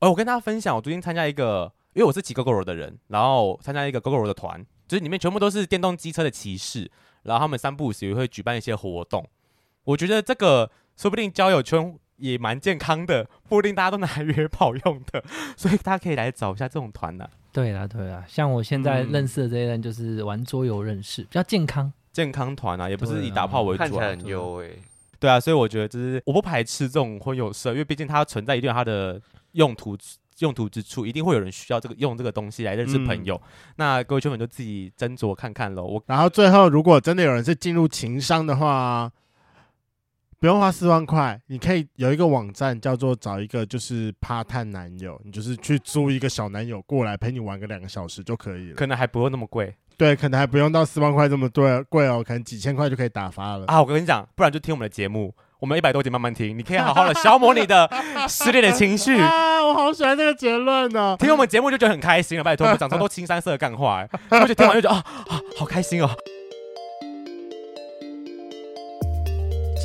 哦，我跟大家分享，我最近参加一个，因为我是骑 Gogoro 的人，然后参加一个 Gogoro 的团，就是里面全部都是电动机车的骑士，然后他们三不五时也会举办一些活动。我觉得这个说不定交友圈也蛮健康的，不一定大家都拿来约炮用的，所以大家可以来找一下这种团呢。对啦，对啦，像我现在认识的这些人，就是玩桌游认识，比较健康，健康团啊，也不是以打炮为主，啊，看起来很优诶。对啊，所以我觉得就是我不排斥这种婚友社，因为毕竟它存在一定有它的用途用途之处，一定会有人需要这个用这个东西来认识朋友。嗯、那各位圈粉就自己斟酌看看喽。我然后最后，如果真的有人是进入情商的话，不用花四万块，你可以有一个网站叫做找一个就是趴探男友，你就是去租一个小男友过来陪你玩个两个小时就可以了，可能还不用那么贵。对，可能还不用到四万块这么多贵哦，可能几千块就可以打发了啊！我跟你讲，不然就听我们的节目，我们一百多集慢慢听，你可以好好的消磨你的失恋的情绪 啊！我好喜欢这个结论呢，听我们节目就觉得很开心了，拜托，我们讲这么多青山色的干话，我就听完就觉得啊啊，好开心哦。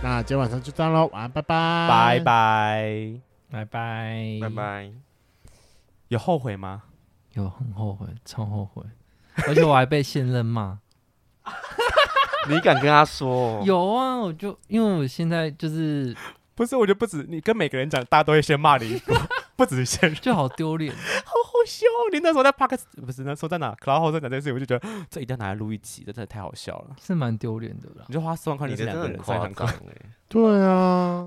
那今天晚上就这样喽，晚安，拜拜，拜拜，拜拜，拜拜。有后悔吗？有，很后悔，超后悔，而且我还被现任骂。你敢跟他说？有啊，我就因为我现在就是不是，我觉得不止你跟每个人讲，大家都会先骂你，不止现任，就好丢脸。好好笑！你那时候在 Park，不是那时候在哪？Cloud 在讲这件事情，我就觉得这一定要拿来录一集，这真的太好笑了，是蛮丢脸的啦。你就花四万块，你是两个人，三堂课，对啊。